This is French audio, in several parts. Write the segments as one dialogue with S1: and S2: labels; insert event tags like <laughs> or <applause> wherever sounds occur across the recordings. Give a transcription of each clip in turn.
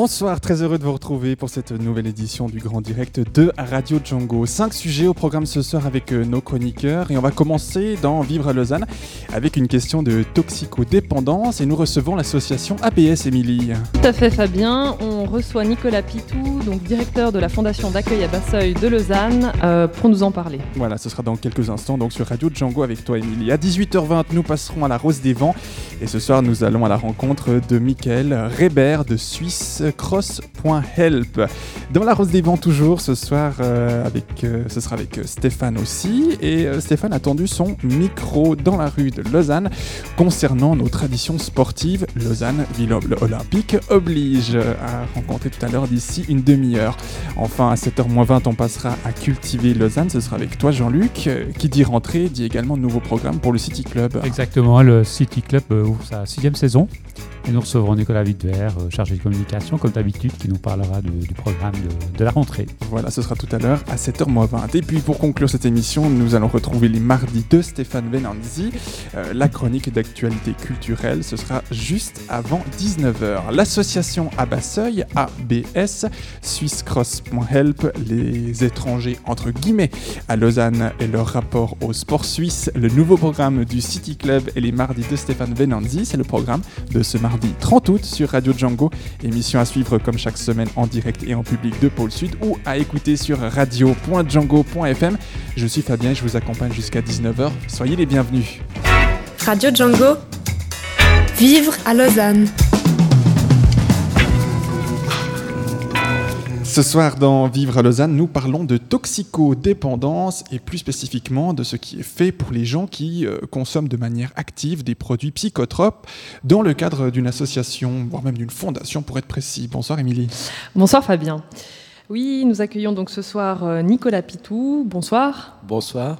S1: Bonsoir, très heureux de vous retrouver pour cette nouvelle édition du Grand Direct de Radio Django. Cinq sujets au programme ce soir avec euh, nos chroniqueurs et on va commencer dans Vivre à Lausanne avec une question de toxicodépendance et nous recevons l'association ABS Émilie.
S2: Tout à fait Fabien, on reçoit Nicolas Pitou, donc directeur de la fondation d'accueil à Basseuil de Lausanne, euh, pour nous en parler.
S1: Voilà, ce sera dans quelques instants donc sur Radio Django avec toi Émilie. À 18h20, nous passerons à la Rose des Vents et ce soir nous allons à la rencontre de Michael Reber de Suisse cross.help. Dans la Rose des Vents toujours ce soir euh, avec euh, ce sera avec euh, Stéphane aussi et Stéphane a tendu son micro dans la rue de Lausanne concernant nos traditions sportives. Lausanne ville olympique oblige à rencontrer tout à l'heure d'ici une demi-heure. Enfin à 7h20 on passera à cultiver Lausanne, ce sera avec toi Jean-Luc qui dit rentrée dit également de nouveaux programmes pour le City Club.
S3: Exactement, le City Club ouvre sa sixième saison. Et nous recevrons Nicolas Wittwer, euh, chargé de communication, comme d'habitude, qui nous parlera du programme de, la rentrée.
S1: Voilà, ce sera tout à l'heure à 7h20. Et puis pour conclure cette émission, nous allons retrouver les mardis de Stéphane Venanzi. Euh, la chronique d'actualité culturelle, ce sera juste avant 19h. L'association Abasseuil, ABS, SwissCross.help, les étrangers entre guillemets à Lausanne et leur rapport au sport suisse, le nouveau programme du City Club et les mardis de Stéphane Venanzi, c'est le programme de ce mardi 30 août sur Radio Django. Émission à suivre comme chaque semaine en direct et en public de Pôle Sud ou à écouter sur radio.django.fm. Je suis Fabien et je vous accompagne jusqu'à 19h. Soyez les bienvenus.
S4: Radio Django, vivre à Lausanne.
S1: Ce soir dans Vivre à Lausanne, nous parlons de toxicodépendance et plus spécifiquement de ce qui est fait pour les gens qui euh, consomment de manière active des produits psychotropes dans le cadre d'une association, voire même d'une fondation pour être précis. Bonsoir Émilie.
S2: Bonsoir Fabien. Oui, nous accueillons donc ce soir euh, Nicolas Pitou. Bonsoir.
S5: Bonsoir.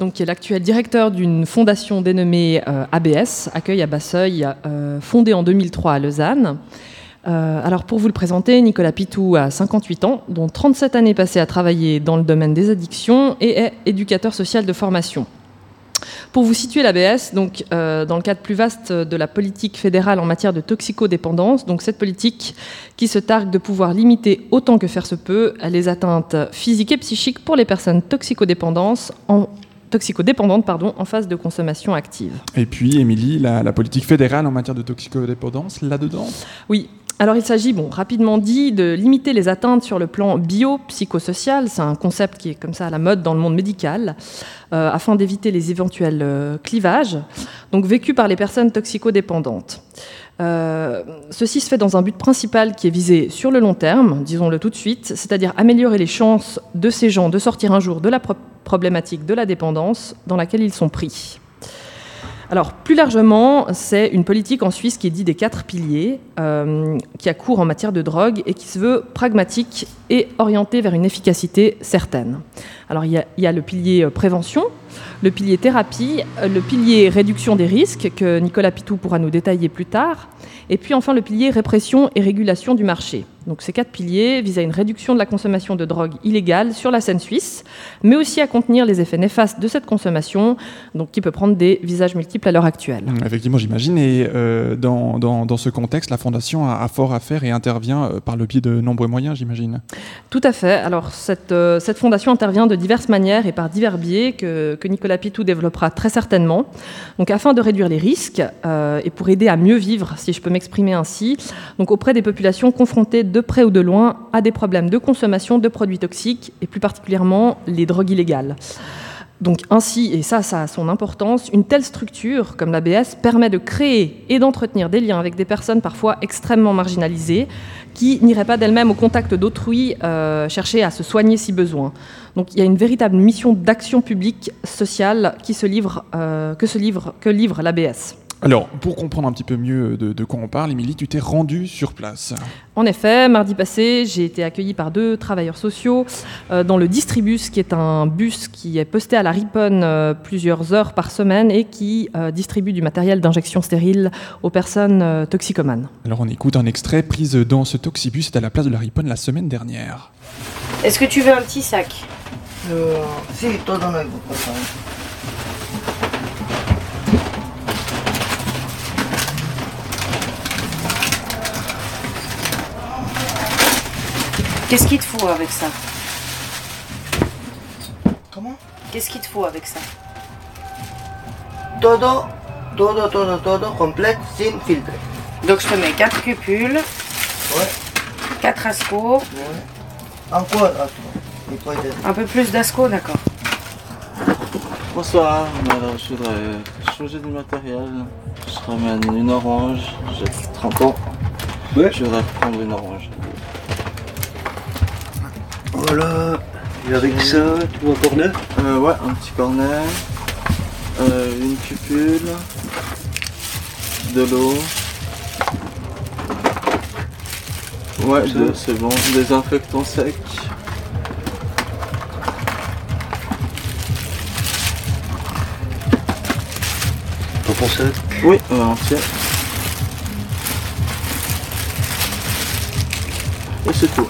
S2: Donc, qui est l'actuel directeur d'une fondation dénommée euh, ABS, Accueil à Basseuil, euh, fondée en 2003 à Lausanne. Euh, alors, pour vous le présenter, Nicolas Pitou a 58 ans, dont 37 années passées à travailler dans le domaine des addictions et est éducateur social de formation. Pour vous situer l'ABS, donc euh, dans le cadre plus vaste de la politique fédérale en matière de toxicodépendance, donc cette politique qui se targue de pouvoir limiter autant que faire se peut les atteintes physiques et psychiques pour les personnes toxicodépendantes en pardon, en phase de consommation active.
S1: Et puis Émilie, la, la politique fédérale en matière de toxicodépendance, là-dedans?
S2: Oui. Alors il s'agit, bon, rapidement dit, de limiter les atteintes sur le plan bio-psychosocial. C'est un concept qui est comme ça à la mode dans le monde médical, euh, afin d'éviter les éventuels euh, clivages, donc vécus par les personnes toxicodépendantes. Euh, ceci se fait dans un but principal qui est visé sur le long terme, disons-le tout de suite, c'est-à-dire améliorer les chances de ces gens de sortir un jour de la pro- problématique de la dépendance dans laquelle ils sont pris. Alors, plus largement, c'est une politique en Suisse qui est dite des quatre piliers, euh, qui a cours en matière de drogue et qui se veut pragmatique et orientée vers une efficacité certaine. Alors, il y a, le pilier euh, prévention, le pilier thérapie, euh, le pilier réduction des risques, que Nicolas Pitou pourra nous détailler plus tard, et puis enfin le pilier répression et régulation du marché. Donc ces quatre piliers visent à une réduction de la consommation de drogue illégale sur la scène suisse, mais aussi à contenir les effets néfastes de cette consommation, donc qui peut prendre des visages multiples à l'heure actuelle.
S1: Mmh, Effectivement, j'imagine. Et euh, dans, dans, dans ce contexte, la Fondation a, a fort à faire et intervient euh, par le biais de nombreux moyens, j'imagine.
S2: Tout à fait. Alors cette, euh, cette fondation intervient de diverses manières et par divers biais que, que Nicolas Pitou développera très certainement. Donc afin de réduire les risques euh, et pour aider à mieux vivre, si je peux m'exprimer ainsi, auprès des populations confrontées de près ou de loin à des problèmes de consommation de produits toxiques et plus particulièrement les drogues illégales. Donc ainsi, et ça, ça a son importance, une telle structure comme l'ABS permet de créer et d'entretenir des liens avec des personnes parfois extrêmement marginalisées qui n'iraient pas d'elles-mêmes au contact d'autrui euh, chercher à se soigner si besoin. Donc il y a une véritable mission d'action publique sociale euh, que, que livre l'ABS.
S1: Alors, pour comprendre un petit peu mieux de, de quoi on parle, Émilie, tu t'es rendue sur place.
S2: En effet, mardi passé, j'ai été accueillie par deux travailleurs sociaux euh, dans le Distribus, qui est un bus qui est posté à la Riponne euh, plusieurs heures par semaine et qui euh, distribue du matériel d'injection stérile aux personnes euh, toxicomanes.
S1: Alors, on écoute un extrait prise dans ce toxibus, c'était à la place de la Riponne la semaine dernière.
S4: Est-ce que tu veux un petit sac?
S5: Eh, sì, todo nuevo,
S4: Qu'est-ce qu'il te faut avec ça
S5: Comment
S4: Qu'est-ce qu'il te faut avec ça
S5: Todo, todo, todo, todo, complète, sin filtre.
S4: Donc je te mets 4 cupules,
S5: Ouais,
S4: 4 ascos,
S5: ouais. Encore, attends. Il
S4: un peu plus d'ascos, d'accord.
S6: Bonsoir, alors je voudrais changer du matériel. Je ramène une orange, j'ai 30 ans.
S5: Ouais.
S6: Je voudrais prendre une orange.
S7: Voilà, et avec ça, tu vois encore neuf
S6: Euh, ouais, un petit cornet, euh, une cupule, de l'eau. Ouais, c'est bon. Désinfectant sec.
S7: T'en penses
S6: Oui, euh, entier. Et c'est tout.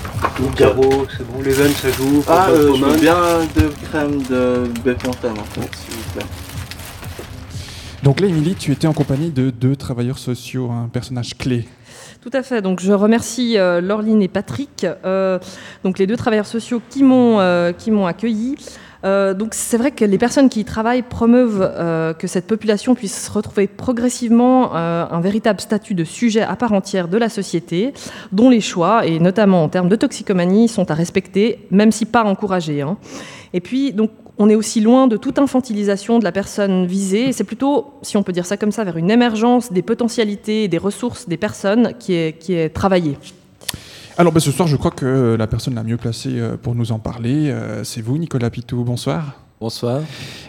S7: Carreau, c'est bon, les veines ça joue,
S6: Ah, euh, je veux bien de crème de bépantane en fait, s'il vous plaît.
S1: Donc là, Émilie, tu étais en compagnie de deux travailleurs sociaux, un personnage clé.
S2: Tout à fait. Donc, je remercie euh, Laureline et Patrick, euh, donc les deux travailleurs sociaux qui m'ont euh, qui m'ont accueilli. Euh, donc, c'est vrai que les personnes qui y travaillent promeuvent euh, que cette population puisse retrouver progressivement euh, un véritable statut de sujet à part entière de la société, dont les choix, et notamment en termes de toxicomanie, sont à respecter, même si pas encouragés. hein. Et puis, donc, on est aussi loin de toute infantilisation de la personne visée, c'est plutôt, si on peut dire ça comme ça, vers une émergence des potentialités et des ressources des personnes qui est, qui est travaillée.
S1: Alors ben, ce soir, je crois que la personne la mieux placée euh, pour nous en parler, euh, c'est vous, Nicolas Pitou. Bonsoir.
S8: Bonsoir.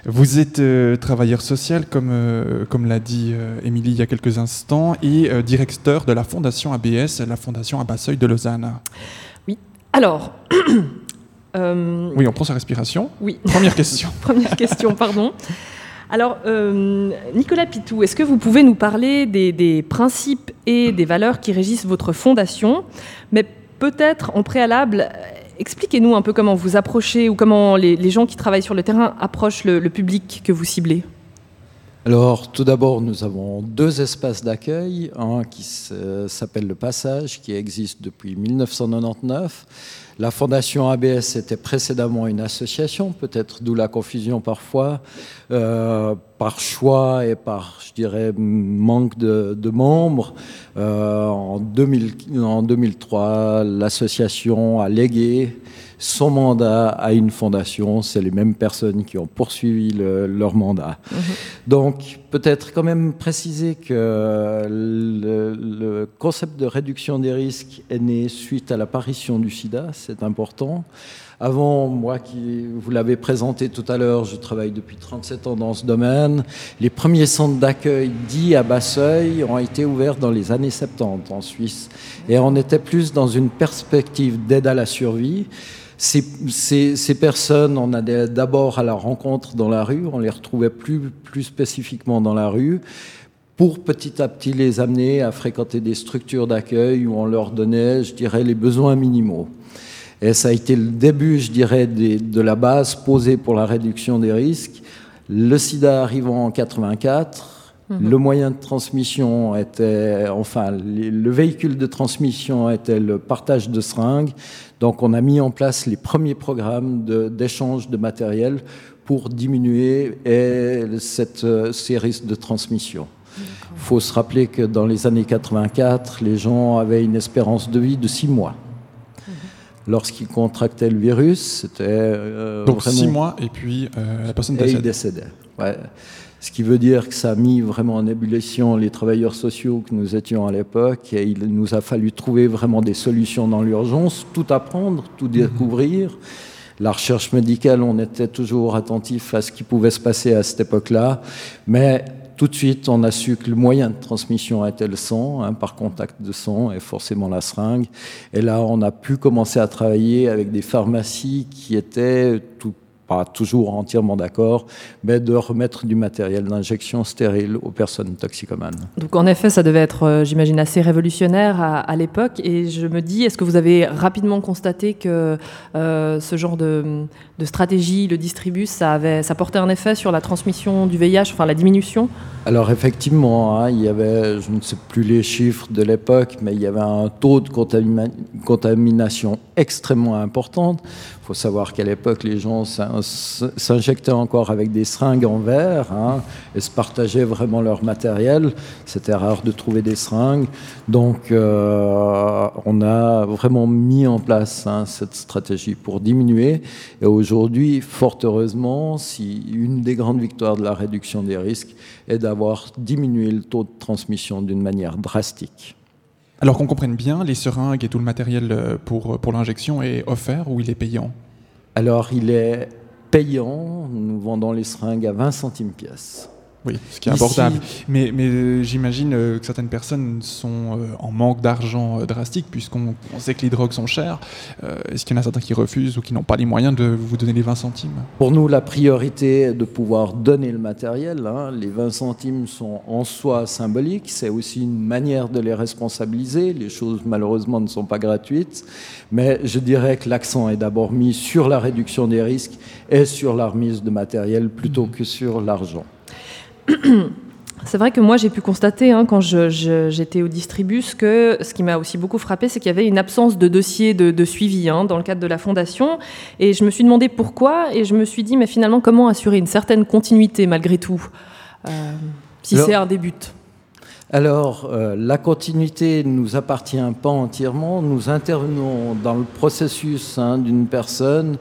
S1: Vous êtes euh, travailleur social, comme, euh, comme l'a dit euh, Émilie il y a quelques instants, et euh, directeur de la fondation ABS, la fondation Abasseuil de Lausanne.
S2: Alors, <coughs> euh,
S1: Oui, on prend sa respiration.
S2: oui.
S1: Première question. <laughs>
S2: Première question, pardon. Alors, euh, Nicolas Pitou, est-ce que vous pouvez nous parler des, des principes et des valeurs qui régissent votre fondation? Mais peut-être en préalable, euh, expliquez-nous un peu comment vous approchez ou comment les, gens qui travaillent sur le terrain approchent le, le public que vous ciblez.
S8: Alors, tout d'abord, nous avons deux espaces d'accueil. Un qui s'appelle Le Passage, qui existe depuis 1999. La fondation ABS était précédemment une association, peut-être d'où la confusion parfois, euh, par choix et par, je dirais, manque de, membres. Euh, en, 2000 en 2003, l'association a légué son mandat à une fondation. C'est les mêmes personnes qui ont poursuivi le- leur mandat. Donc, peut-être quand même préciser que le, le concept de réduction des risques est né suite à l'apparition du sida, c'est important. Avant, moi qui vous l'avez présenté tout à l'heure, je travaille depuis 37 ans dans ce domaine. Les premiers centres d'accueil dits à bas seuil ont été ouverts dans les années 70 en Suisse. Et on était plus dans une perspective d'aide à la survie. Ces, ces- personnes, on allait d'abord à la rencontre dans la rue, on les retrouvait plus, plus spécifiquement dans la rue, pour petit à petit les amener à fréquenter des structures d'accueil où on leur donnait, je dirais, les besoins minimaux. Et ça a été le début, je dirais, de la base posée pour la réduction des risques. Le sida arrivant en 84, le moyen de transmission était, enfin, le véhicule de transmission était le partage de seringues. Donc, on a mis en place les premiers programmes d'échange de, matériel pour diminuer et cette, euh, ces risques de transmission. Il faut se rappeler que dans les années 84, les gens avaient une espérance de vie de six mois. Lorsqu'ils contractaient le virus, c'était euh,
S1: Donc
S8: vraiment-
S1: six mois et puis euh, la personne
S8: et il décédait. Ouais. Ce qui veut dire que ça a mis vraiment en ébullition les travailleurs sociaux que nous étions à l'époque et il nous a fallu trouver vraiment des solutions dans l'urgence, tout apprendre, tout découvrir. La recherche médicale, on était toujours attentif à ce qui pouvait se passer à cette époque-là, mais tout de suite, on a su que le moyen de transmission était le sang, hein, par contact de sang, et forcément la seringue. Et là, on a pu commencer à travailler avec des pharmacies qui étaient tout pas toujours entièrement d'accord, mais de remettre du matériel d'injection stérile aux personnes toxicomanes.
S2: Donc en effet, ça devait être, euh, j'imagine, assez révolutionnaire à, l'époque. Et je me dis, est-ce que vous avez rapidement constaté que euh, ce genre de, stratégie, le distribus, ça, avait, ça portait un effet sur la transmission du VIH, enfin la diminution?
S8: Alors effectivement, hein, il y avait, je ne sais plus les chiffres de l'époque, mais il y avait un taux de contamination extrêmement important faut savoir qu'à l'époque, les gens s'injectaient encore avec des seringues en verre hein, et se partageaient vraiment leur matériel. C'était rare de trouver des seringues. Donc, euh, on a vraiment mis en place hein, cette stratégie pour diminuer. Et aujourd'hui, fort heureusement, si une des grandes victoires de la réduction des risques est d'avoir diminué le taux de transmission d'une manière drastique.
S1: Alors qu'on comprenne bien, les seringues et tout le matériel euh, pour, pour l'injection est offert ou il est payant?
S8: Alors il est payant, nous vendons les seringues à 20 centimes pièce.
S1: Oui, ce qui est abordable. Mais, mais euh, j'imagine euh, que certaines personnes sont euh, en manque d'argent drastique, puisqu'on sait que les drogues sont chères. Est-ce qu'il y en a certains qui refusent ou qui n'ont pas les moyens de vous donner les 20 centimes?
S8: Pour nous, la priorité est de pouvoir donner le matériel. Hein. Les 20 centimes sont en soi symboliques. C'est aussi une manière de les responsabiliser. Les choses, malheureusement, ne sont pas gratuites. Mais je dirais que l'accent est d'abord mis sur la réduction des risques et sur la remise de matériel plutôt mmh. que sur l'argent.
S2: C'est vrai que moi, j'ai pu constater, hein, quand j'étais au distribus, que ce qui m'a aussi beaucoup frappé, c'est qu'il y avait une absence de dossier de, suivi hein, dans le cadre de la fondation. Et je me suis demandé pourquoi, et je me suis dit, mais finalement, comment assurer une certaine continuité malgré tout, euh, si c'est un début
S8: alors, euh, la continuité ne nous appartient pas entièrement. Nous intervenons dans le processus hein, d'une personne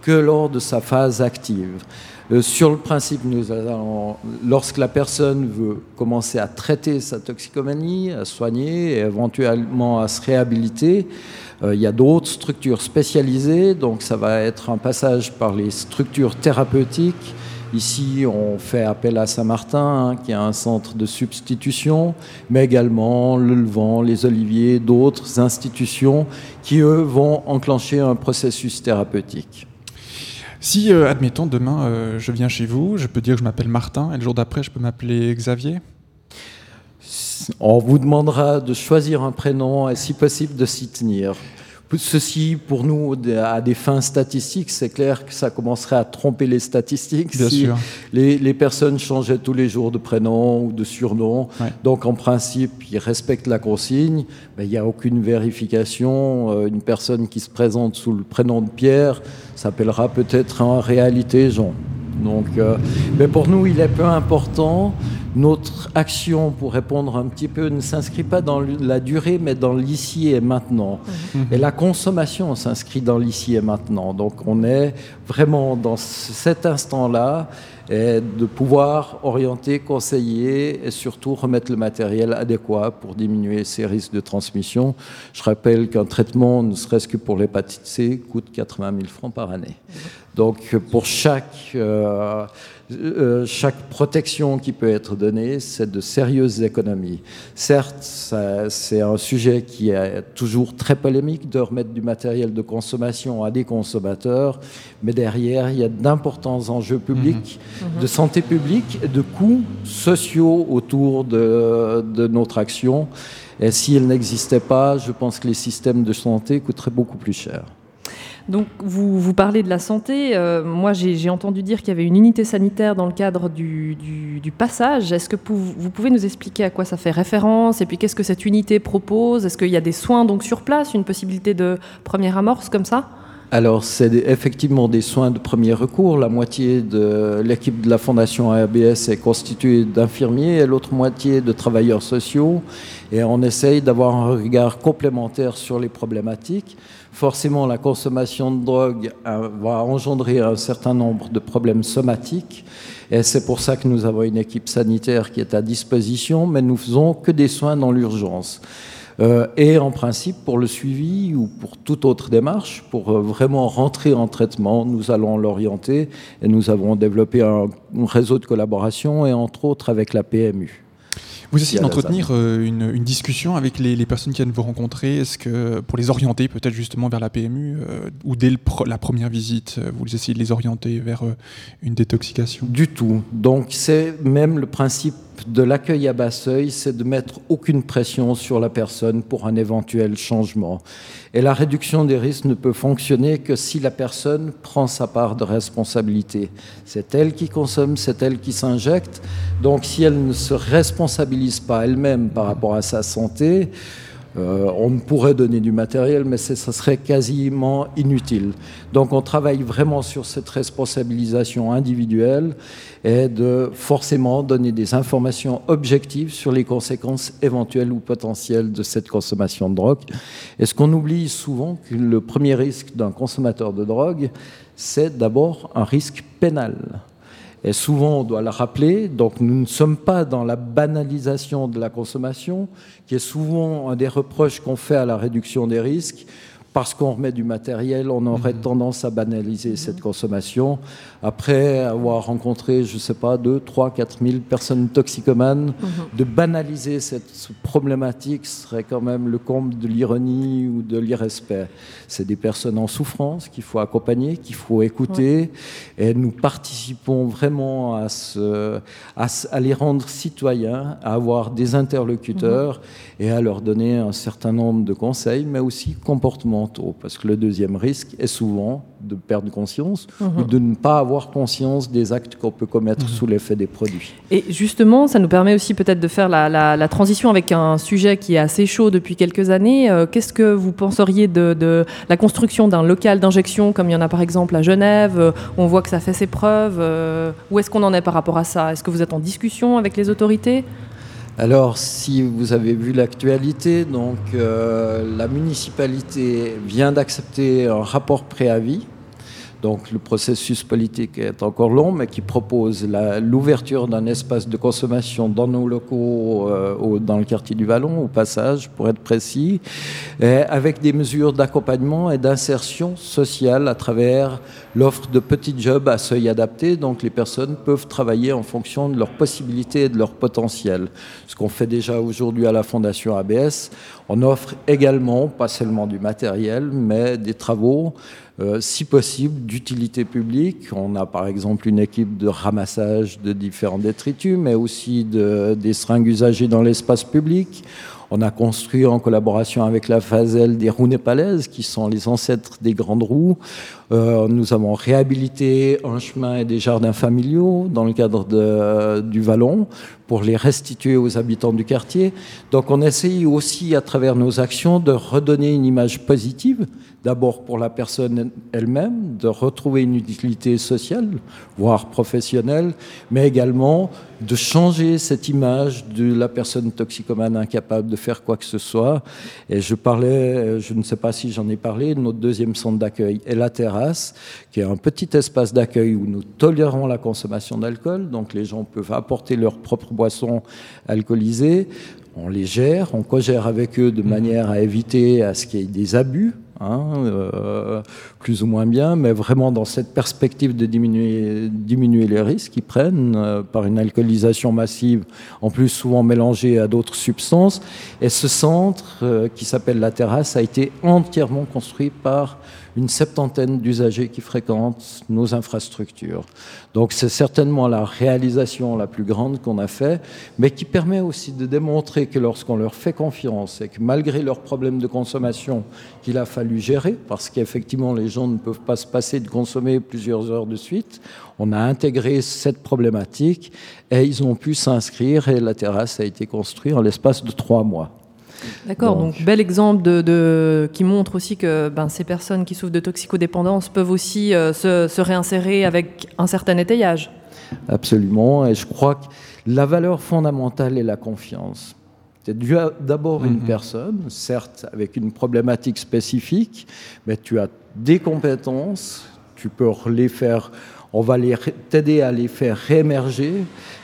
S8: que lors de sa phase active. Euh, sur le principe, nous allons, lorsque la personne veut commencer à traiter sa toxicomanie, à soigner et éventuellement à se réhabiliter, euh, il y a d'autres structures spécialisées, donc ça va être un passage par les structures thérapeutiques. Ici, on fait appel à Saint-Martin, hein, qui est un centre de substitution, mais également le Levant, les Oliviers, d'autres institutions qui, eux, vont enclencher un processus thérapeutique.
S1: Si, euh, admettons, demain, euh, je viens chez vous, je peux dire que je m'appelle Martin, et le jour d'après, je peux m'appeler Xavier
S8: On vous demandera de choisir un prénom et, si possible, de s'y tenir. Ceci, pour nous, à des fins statistiques, c'est clair que ça commencerait à tromper les statistiques si Les, personnes changeaient tous les jours de prénom ou de surnom. Donc, en principe, ils respectent la consigne, mais il n'y a aucune vérification. Euh, une personne qui se présente sous le prénom de Pierre s'appellera peut-être en réalité Jean. Euh, mais pour nous, il est peu important. Notre action, pour répondre un petit peu, ne s'inscrit pas dans la durée, mais dans l'ici et maintenant. Mhm. Et la consommation s'inscrit dans l'ici et maintenant. Donc, on est vraiment dans cet instant-là et de pouvoir orienter, conseiller et surtout remettre le matériel adéquat pour diminuer ces risques de transmission. Je rappelle qu'un traitement, ne serait-ce que pour l'hépatite C, coûte 80 000 francs par année. Donc pour chaque, euh, euh, chaque protection qui peut être donnée, c'est de sérieuses économies. Certes, c'est un sujet qui est toujours très polémique de remettre du matériel de consommation à des consommateurs, mais derrière, il y a d'importants enjeux publics, mhm. de santé publique et de coûts sociaux autour de, de notre action. Et s'ils n'existaient pas, je pense que les systèmes de santé coûteraient beaucoup plus cher.
S2: Donc, vous, parlez de la santé. Euh, moi, j'ai entendu dire qu'il y avait une unité sanitaire dans le cadre du, passage. Est-ce que vous, pouvez nous expliquer à quoi ça fait référence? Et puis, qu'est-ce que cette unité propose? Est-ce qu'il y a des soins donc sur place, une possibilité de première amorce comme ça?
S8: Alors, c'est effectivement des soins de premier recours. La moitié de l'équipe de la Fondation ABS est constituée d'infirmiers et l'autre moitié de travailleurs sociaux. Et on essaye d'avoir un regard complémentaire sur les problématiques forcément la consommation de drogue euh, va engendrer un certain nombre de problèmes somatiques. Et c'est pour ça que nous avons une équipe sanitaire qui est à disposition, mais nous faisons que des soins dans l'urgence. euh, et en principe pour le suivi ou pour toute autre démarche, pour euh, vraiment rentrer en traitement, nous allons l'orienter et nous avons développé un, un réseau de collaboration et entre autres avec la PMU.
S1: Vous essayez d'entretenir euh, une, une discussion avec les, les personnes qui viennent vous rencontrer. Est-ce que pour les orienter peut-être justement vers la PMU euh, ou dès le la première visite, euh, vous essayez de les orienter vers euh, une détoxication?
S8: Du tout. Donc c'est même le principe de l'accueil à bas seuil, c'est de mettre aucune pression sur la personne pour un éventuel changement. Et la réduction des risques ne peut fonctionner que si la personne prend sa part de responsabilité. C'est elle qui consomme, c'est elle qui s'injecte. Donc si elle ne se responsabilise pas elle-même par rapport à sa santé, euh, on pourrait donner du matériel, mais ça serait quasiment inutile. Donc on travaille vraiment sur cette responsabilisation individuelle et de forcément donner des informations objectives sur les conséquences éventuelles ou potentielles de cette consommation de drogue. Et ce qu'on oublie souvent, que le premier risque d'un consommateur de drogue, c'est d'abord un risque pénal. Et souvent, on doit le rappeler, donc nous ne sommes pas dans la banalisation de la consommation, qui est souvent un des reproches qu'on fait à la réduction des risques. Parce qu'on remet du matériel, on aurait tendance à banaliser cette consommation. Après avoir rencontré, je ne sais pas, 2, 3, 4 000 personnes toxicomanes, de banaliser cette problématique serait quand même le comble de l'ironie ou de l'irrespect. C'est des personnes en souffrance qu'il faut accompagner, qu'il faut écouter, et nous participons vraiment à, ce, à, les rendre citoyens, à avoir des interlocuteurs et à leur donner un certain nombre de conseils, mais aussi parce que le deuxième risque est souvent de perdre conscience ou de ne pas avoir conscience des actes qu'on peut commettre sous l'effet des produits.
S2: Et justement, ça nous permet aussi peut-être de faire la, la- la transition avec un sujet qui est assez chaud depuis quelques années. Euh, Qu'est-ce que vous penseriez de, de la construction d'un local d'injection, comme il y en a par exemple à Genève euh, où On voit que ça fait ses preuves. euh, Où est-ce qu'on en est par rapport à ça? Est-ce que vous êtes en discussion avec les autorités?
S8: Alors, si vous avez vu l'actualité, donc euh, la municipalité vient d'accepter un rapport préavis. Donc, le processus politique est encore long, mais qui propose l'ouverture d'un espace de consommation dans nos locaux, euh, dans le quartier du Vallon, au passage, pour être précis, avec des mesures d'accompagnement et d'insertion sociale à travers l'offre de petits jobs à seuil adapté. Donc, les personnes peuvent travailler en fonction de leurs possibilités et de leur potentiel. Ce qu'on fait déjà aujourd'hui à la Fondation ABS, on offre également, pas seulement du matériel, mais des travaux, euh, si possible, d'utilité publique. On a par exemple une équipe de ramassage de différents détritus, mais aussi de, des seringues usagées dans l'espace public. On a construit en collaboration avec la FASEL des roues népalaises, qui sont les ancêtres des grandes roues. Euh, nous avons réhabilité un chemin et des jardins familiaux dans le cadre du Vallon pour les restituer aux habitants du quartier. Donc on essaye aussi à travers nos actions de redonner une image positive, d'abord pour la personne elle-même, de retrouver une utilité sociale, voire professionnelle, mais également de changer cette image de la personne toxicomane incapable de faire quoi que ce soit. Et je parlais, je ne sais pas si j'en ai parlé, notre deuxième centre d'accueil est la terrasse, qui est un petit espace d'accueil où nous tolérons la consommation d'alcool. Donc les gens peuvent apporter leurs propres boissons alcoolisées. On les gère, on co-gère avec eux de manière à éviter à ce qu'il y ait des abus. Hein, euh, plus ou moins bien, mais vraiment dans cette perspective de diminuer, les risques qu'ils prennent euh, par une alcoolisation massive, en plus souvent mélangée à d'autres substances. Et ce centre, euh, qui s'appelle La Terrasse, a été entièrement construit par une septantaine d'usagers qui fréquentent nos infrastructures. Donc c'est certainement la réalisation la plus grande qu'on a fait, mais qui permet aussi de démontrer que lorsqu'on leur fait confiance et que malgré leurs problèmes de consommation qu'il a fallu gérer, parce qu'effectivement les gens ne peuvent pas se passer de consommer plusieurs heures de suite, on a intégré cette problématique et ils ont pu s'inscrire et la terrasse a été construite en l'espace de trois mois.
S2: D'accord, donc,
S8: Donc.
S2: bel exemple de, de- qui montre aussi que ben, ces personnes qui souffrent de toxicodépendance peuvent aussi euh, se, se réinsérer avec un certain étayage.
S8: Absolument. Et je crois que la valeur fondamentale est la confiance. C'est d'abord une personne, certes avec une problématique spécifique, mais tu as des compétences, tu peux les faire, on va t'aider à les faire réémerger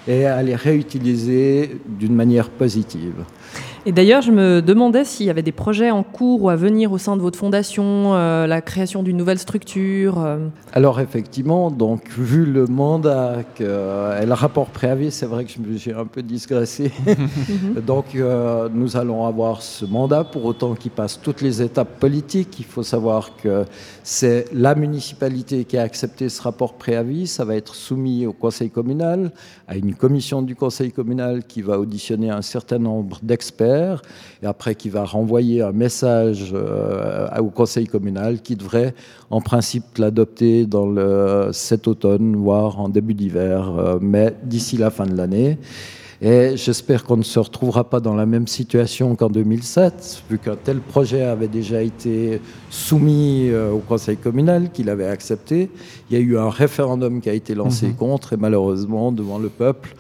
S8: et à les réutiliser d'une manière positive.
S2: Et d'ailleurs, je me demandais s'il y avait des projets en cours ou à venir au sein de votre fondation, euh, la création d'une nouvelle structure. euh.
S8: Alors effectivement, donc vu le mandat que, euh, et le rapport préavis, c'est vrai que je me- j'ai un peu digressé. <laughs> <laughs> donc euh, nous allons avoir ce mandat pour autant qu'il passe toutes les étapes politiques. Il faut savoir que c'est la municipalité qui a accepté ce rapport préavis. Ça va être soumis au conseil communal, à une commission du conseil communal qui va auditionner un certain nombre d'experts et après qui va renvoyer un message euh, au conseil communal qui devrait en principe l'adopter dans le, cet automne, voire en début d'hiver, euh, mais d'ici la fin de l'année. Et j'espère qu'on ne se retrouvera pas dans la même situation qu'en 2007, vu qu'un tel projet avait déjà été soumis euh, au conseil communal, qu'il avait accepté. Il y a eu un référendum qui a été lancé
S1: Mhm.
S8: contre, et malheureusement, devant le peuple,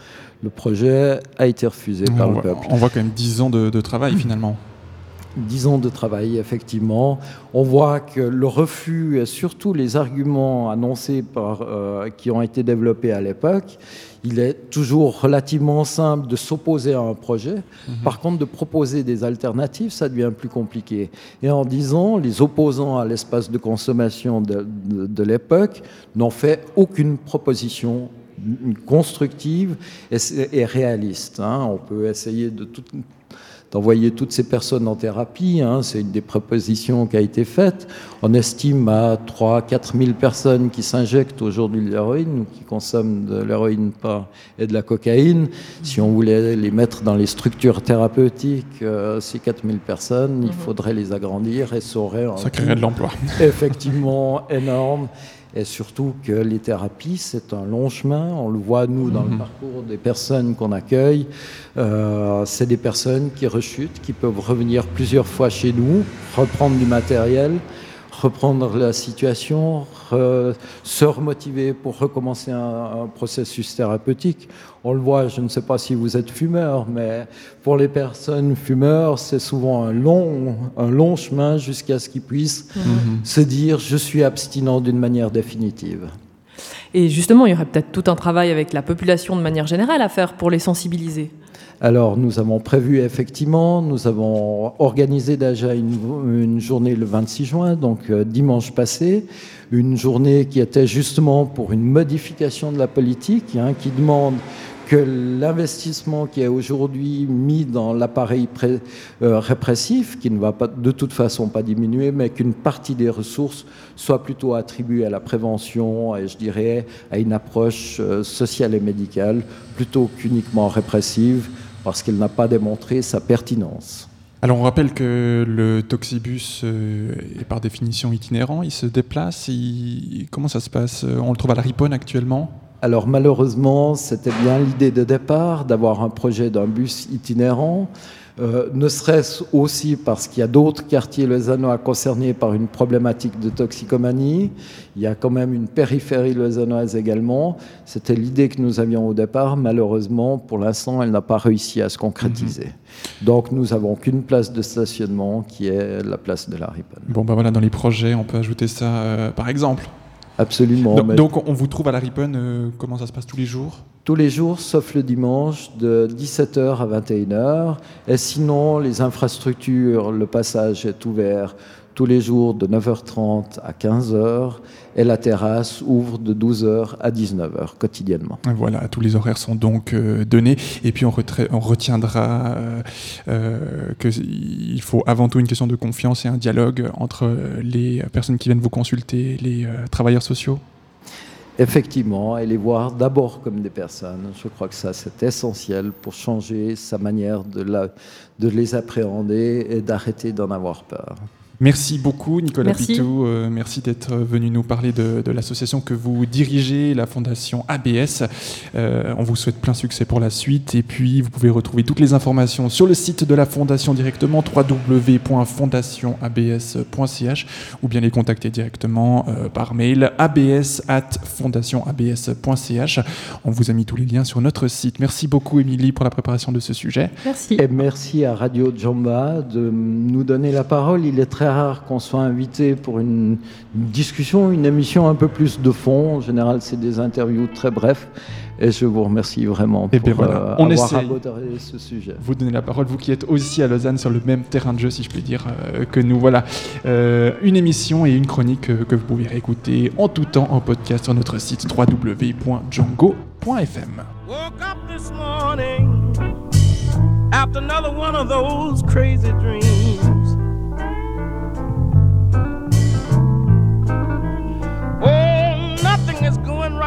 S8: le projet a été refusé par le peuple.
S1: on voit quand même 10 ans de, de travail finalement.
S8: 10 ans de travail, effectivement. On voit que le refus et surtout les arguments annoncés par, euh, qui ont été développés à l'époque, il est toujours relativement simple de s'opposer à un projet. Par contre, de proposer des alternatives, ça devient plus compliqué. Et en 10 ans, les opposants à l'espace de consommation de, de- de l'époque n'ont fait aucune proposition constructive et, et réaliste. hein. On peut essayer de tout, d'envoyer toutes ces personnes en thérapie. hein. C'est une des propositions qui a été faite. On estime à 3 4 000 personnes qui s'injectent aujourd'hui de l'héroïne ou qui consomment de l'héroïne et de la cocaïne. Si on voulait les mettre dans les structures thérapeutiques, euh, ces 4 000 personnes, il faudrait les agrandir et ça aurait
S1: Ça créerait de l'emploi.
S8: effectivement énorme. Et surtout que les thérapies, c'est un long chemin. On le voit, nous, dans le
S1: Mhm.
S8: parcours des personnes qu'on accueille. Euh, c'est des personnes qui rechutent, qui peuvent revenir plusieurs fois chez nous, reprendre du matériel, reprendre la situation, re- se remotiver pour recommencer un, un processus thérapeutique. On le voit, je ne sais pas si vous êtes fumeur, mais pour les personnes fumeurs, c'est souvent un long, un long chemin jusqu'à ce qu'ils puissent se dire je suis abstinent d'une manière définitive.
S2: Et justement, il y aurait peut-être tout un travail avec la population de manière générale à faire pour les sensibiliser.
S8: Alors, nous avons prévu effectivement, nous avons organisé déjà une, journée le 26 juin, donc euh, dimanche passé, une journée qui était justement pour une modification de la politique, hein, qui demande que l'investissement qui est aujourd'hui mis dans l'appareil euh, répressif, qui ne va pas, de toute façon pas diminuer, mais qu'une partie des ressources soit plutôt attribuée à la prévention et je dirais à une approche euh, sociale et médicale plutôt qu'uniquement répressive, parce qu'elle n'a pas démontré sa pertinence.
S1: Alors on rappelle que le toxibus euh, est par définition itinérant, il se déplace, il- comment ça se passe? On le trouve à la Riponne actuellement?
S8: Alors malheureusement, c'était bien l'idée de départ d'avoir un projet d'un bus itinérant, euh, ne serait-ce aussi parce qu'il y a d'autres quartiers lausannois concernés par une problématique de toxicomanie. Il y a quand même une périphérie lausannoise également. C'était l'idée que nous avions au départ. Malheureusement, pour l'instant, elle n'a pas réussi à se concrétiser. Donc nous n'avons qu'une place de stationnement qui est la place de la Riponne.
S1: Bon ben voilà, dans les projets, on peut ajouter ça euh, par exemple.
S8: Absolument.
S1: donc, on vous trouve à la Riponne, euh, comment ça se passe tous les jours?
S8: Tous les jours, sauf le dimanche, de 17h à 21h. Et sinon, les infrastructures, le passage est ouvert tous les jours de 9h30 à 15h. Et la terrasse ouvre de 12h à 19h quotidiennement.
S1: Voilà, tous les horaires sont donc euh, donnés. Et puis on, retrait- on retiendra euh, euh, qu'il faut avant tout une question de confiance et un dialogue entre les personnes qui viennent vous consulter, les travailleurs sociaux.
S8: Effectivement, et les voir d'abord comme des personnes. Je crois que ça, c'est essentiel pour changer sa manière de, la- de les appréhender et d'arrêter d'en avoir peur.
S1: Merci beaucoup Nicolas
S2: Merci.
S1: Pitou, Euh, merci d'être venu nous parler de, de l'association que vous dirigez, la fondation ABS. Euh, on vous souhaite plein succès pour la suite et puis vous pouvez retrouver toutes les informations sur le site de la fondation directement www.fondationabs.ch ou bien les contacter directement euh, par mail abs@fondationabs.ch. On vous a mis tous les liens sur notre site. Merci beaucoup Émilie pour la préparation de ce sujet.
S2: Merci.
S8: Et merci à Radio Jamba de nous donner la parole. Il est très rare qu'on soit invité pour une, discussion, une émission un peu plus de fond. En général, c'est des interviews très brefs. Et je vous remercie vraiment
S1: Et
S8: pour
S1: bien voilà,
S8: euh,
S1: on
S8: avoir abordé ce sujet.
S1: Vous donnez la parole, vous qui êtes aussi à Lausanne sur le même terrain de jeu, si je puis dire, euh, que nous. Voilà, Euh, une émission et une chronique euh, que vous pouvez réécouter en tout temps en podcast sur notre site www.django.fm.
S9: Woke up this morning after another one of those crazy dreams.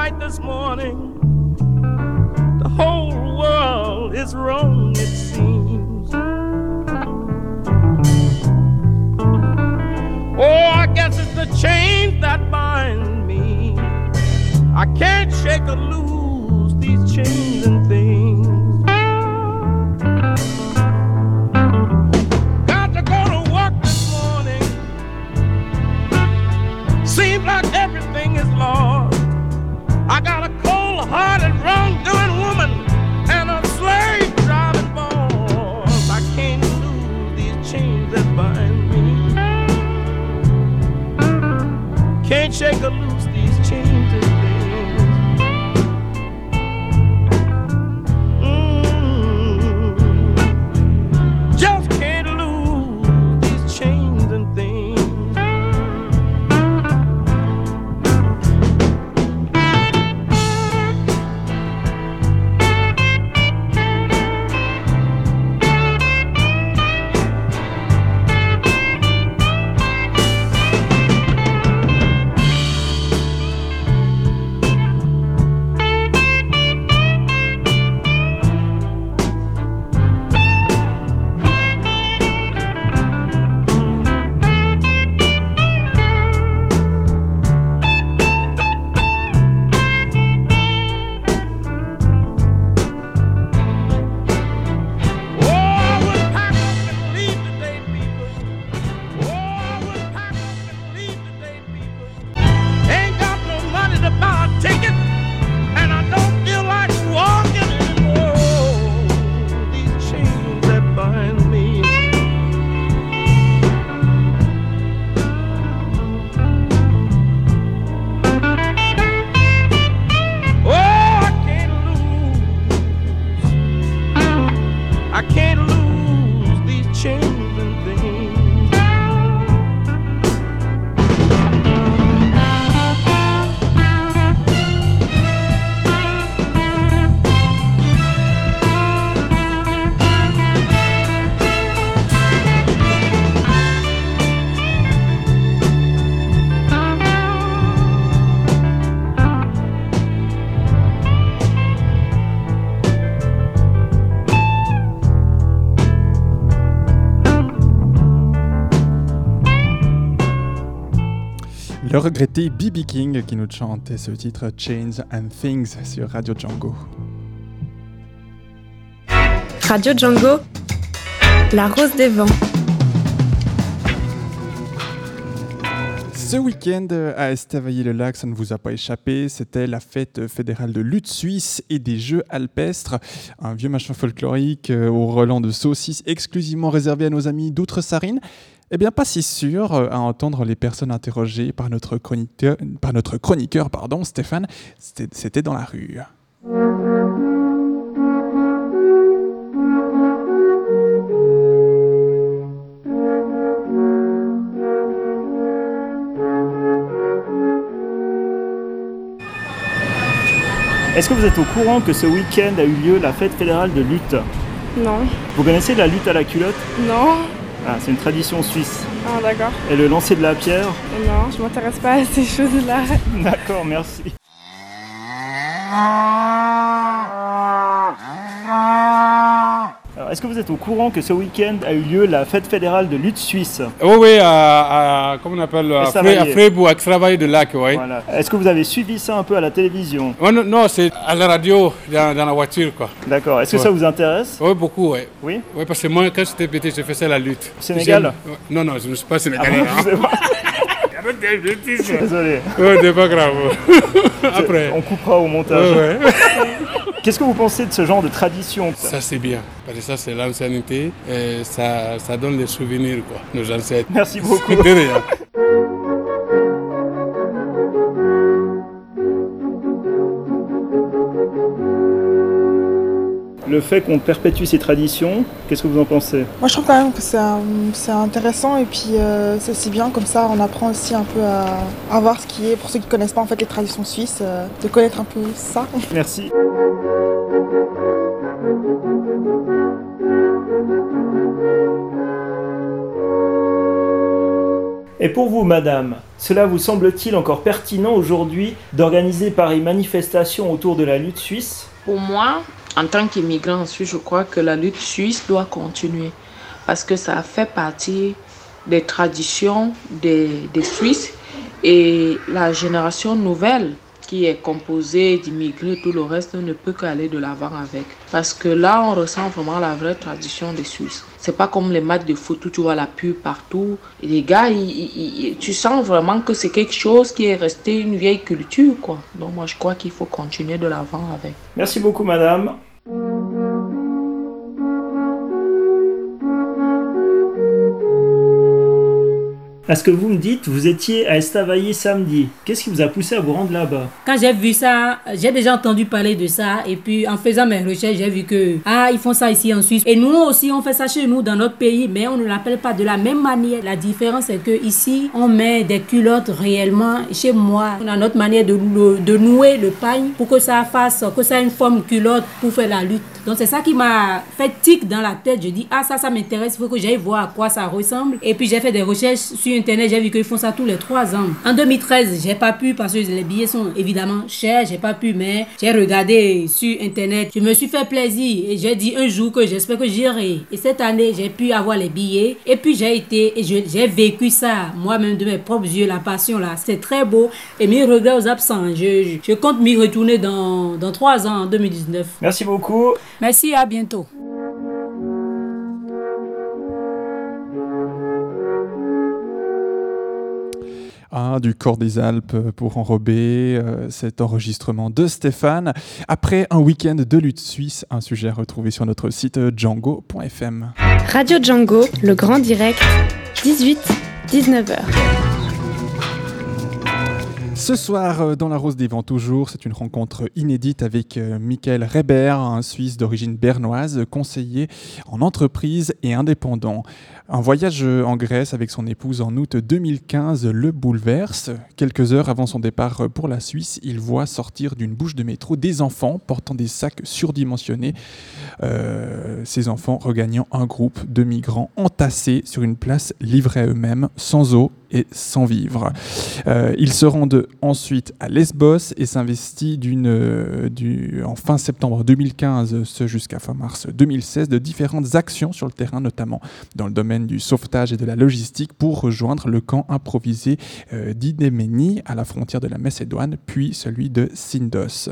S9: Right this morning. The whole world is wrong, it seems. Oh, I guess it's the chains that bind me. I can't shake or lose these chains and things. Got to go to work this morning. Seems like everything is lost. I got a cold hearted, wrong doing woman and a slave driving boss. I can't lose these chains that bind me. Can't shake or lose
S1: Le regretté B.B. King qui nous chantait ce titre Chains and Things sur Radio Django.
S4: Radio Django, la rose des vents.
S1: Ce week-end à Estavayer-le-Lac, ça ne vous a pas échappé, c'était la fête fédérale de lutte suisse et des jeux alpestres. Un vieux machin folklorique euh, au relent de saucisses exclusivement réservé à nos amis d'Outre-Sarine. Eh bien, pas si sûr euh, à entendre les personnes interrogées par notre chroniqueur, par notre chroniqueur pardon, Stéphane. C'était c'était dans la rue.
S10: Est-ce que vous êtes au courant que ce week-end a eu lieu la fête fédérale de lutte?
S11: Non.
S10: Vous connaissez la lutte à la culotte?
S11: Non.
S10: Ah, c'est une tradition suisse.
S11: Ah d'accord.
S10: Et le lancer de la pierre
S11: Non, je m'intéresse pas à ces choses-là. <laughs>
S10: D'accord, merci. Est-ce que vous êtes au courant que ce week-end a eu lieu la fête fédérale de lutte suisse
S12: Oui, oui, à, à- comment on appelle, à, Freiburg, à Travail de Lac, oui.
S10: Voilà. Est-ce que vous avez suivi ça un peu à la télévision
S12: Oh, non, non, c'est à la radio, dans, dans la voiture, quoi.
S10: D'accord. Est-ce que ça vous intéresse
S12: Oui, beaucoup, oui.
S10: Oui
S12: Oui, parce que moi, quand j'étais petit, je faisais la lutte.
S10: Sénégal.
S12: Non, non, je ne suis pas sénégalais.
S10: Ah bon,
S12: hein. <laughs> <laughs>
S10: Désolé.
S12: Ouais, c'est pas grave. <laughs> Après.
S10: On coupera au montage.
S12: Ouais, ouais.
S10: Qu'est-ce que vous pensez de ce genre de tradition
S12: Ça, c'est bien. Parce que ça, c'est l'ancienneté. Et ça, ça donne des souvenirs, quoi, nos ancêtres.
S10: Merci beaucoup. <laughs>
S12: De rien.
S10: Le fait qu'on perpétue ces traditions, qu'est-ce que vous en pensez?
S11: Moi je trouve quand même que c'est intéressant et puis euh, c'est si bien comme ça on apprend aussi un peu à, à voir ce qui est, pour ceux qui connaissent pas en fait les traditions suisses, euh, de connaître un peu ça.
S10: Merci. Et pour vous, madame, cela vous semble-t-il encore pertinent aujourd'hui d'organiser pareille manifestation autour de la lutte suisse?
S13: Pour moi, en tant qu'immigrant en Suisse, je crois que la lutte suisse doit continuer parce que ça fait partie des traditions des, des Suisses et la génération nouvelle qui est composée d'immigrés, tout le reste ne peut qu'aller de l'avant avec. Parce que là, on ressent vraiment la vraie tradition des Suisses. C'est pas comme les matchs de foot où tu vois la pub partout. Les gars, tu sens vraiment que c'est quelque chose qui est resté une vieille culture, quoi. Donc moi, je crois qu'il faut continuer de l'avant avec.
S10: Merci beaucoup, madame. À ce que vous me dites, vous étiez à Estavayer samedi. Qu'est-ce qui vous a poussé à vous rendre là-bas?
S14: Quand j'ai vu ça, j'ai déjà entendu parler de ça et puis en faisant mes recherches, j'ai vu que ah, ils font ça ici en Suisse et nous aussi on fait ça chez nous dans notre pays mais on ne l'appelle pas de la même manière. La différence c'est que ici on met des culottes réellement. Chez moi, on a notre manière de, nouer le pagne pour que ça fasse que ça ait une forme culotte pour faire la lutte. Donc c'est ça qui m'a fait tic dans la tête. Je dis ah ça ça m'intéresse, il faut que j'aille voir à quoi ça ressemble et puis j'ai fait des recherches sur internet, j'ai vu qu'ils font ça tous les trois ans. En 2013, j'ai pas pu parce que les billets sont évidemment chers, j'ai pas pu, mais j'ai regardé sur internet. Je me suis fait plaisir et j'ai dit un jour que j'espère que j'irai. Et cette année, j'ai pu avoir les billets et puis j'ai été et j'ai vécu ça moi-même de mes propres yeux, la passion là. C'est très beau et mes regrets aux absents. Je compte m'y retourner dans, dans trois ans, en 2019.
S10: Merci beaucoup.
S14: Merci, à bientôt.
S1: Ah, du corps des Alpes pour enrober euh, cet enregistrement de Stéphane. Après un week-end de lutte suisse, un sujet à retrouver sur notre site django.fm.
S4: Radio Django, le grand direct, 18-19h.
S1: Ce soir, euh, dans la Rose des Vents toujours, c'est une rencontre inédite avec euh, Michael Reber, un Suisse d'origine bernoise, conseiller en entreprise et indépendant. Un voyage euh, en Grèce avec son épouse en août 2015 le bouleverse. Quelques heures avant son départ euh, pour la Suisse, il voit sortir d'une bouche de métro des enfants portant des sacs surdimensionnés. Euh, ces enfants regagnant un groupe de migrants entassés sur une place livrée à eux-mêmes, sans eau et sans vivre. Euh, ils se rendent ensuite à Lesbos et s'investit euh, en fin septembre 2015, ce jusqu'à fin mars 2016, de différentes actions sur le terrain, notamment dans le domaine du sauvetage et de la logistique, pour rejoindre le camp improvisé euh, d'Idéménie à la frontière de la Macédoine, puis celui de Sindos.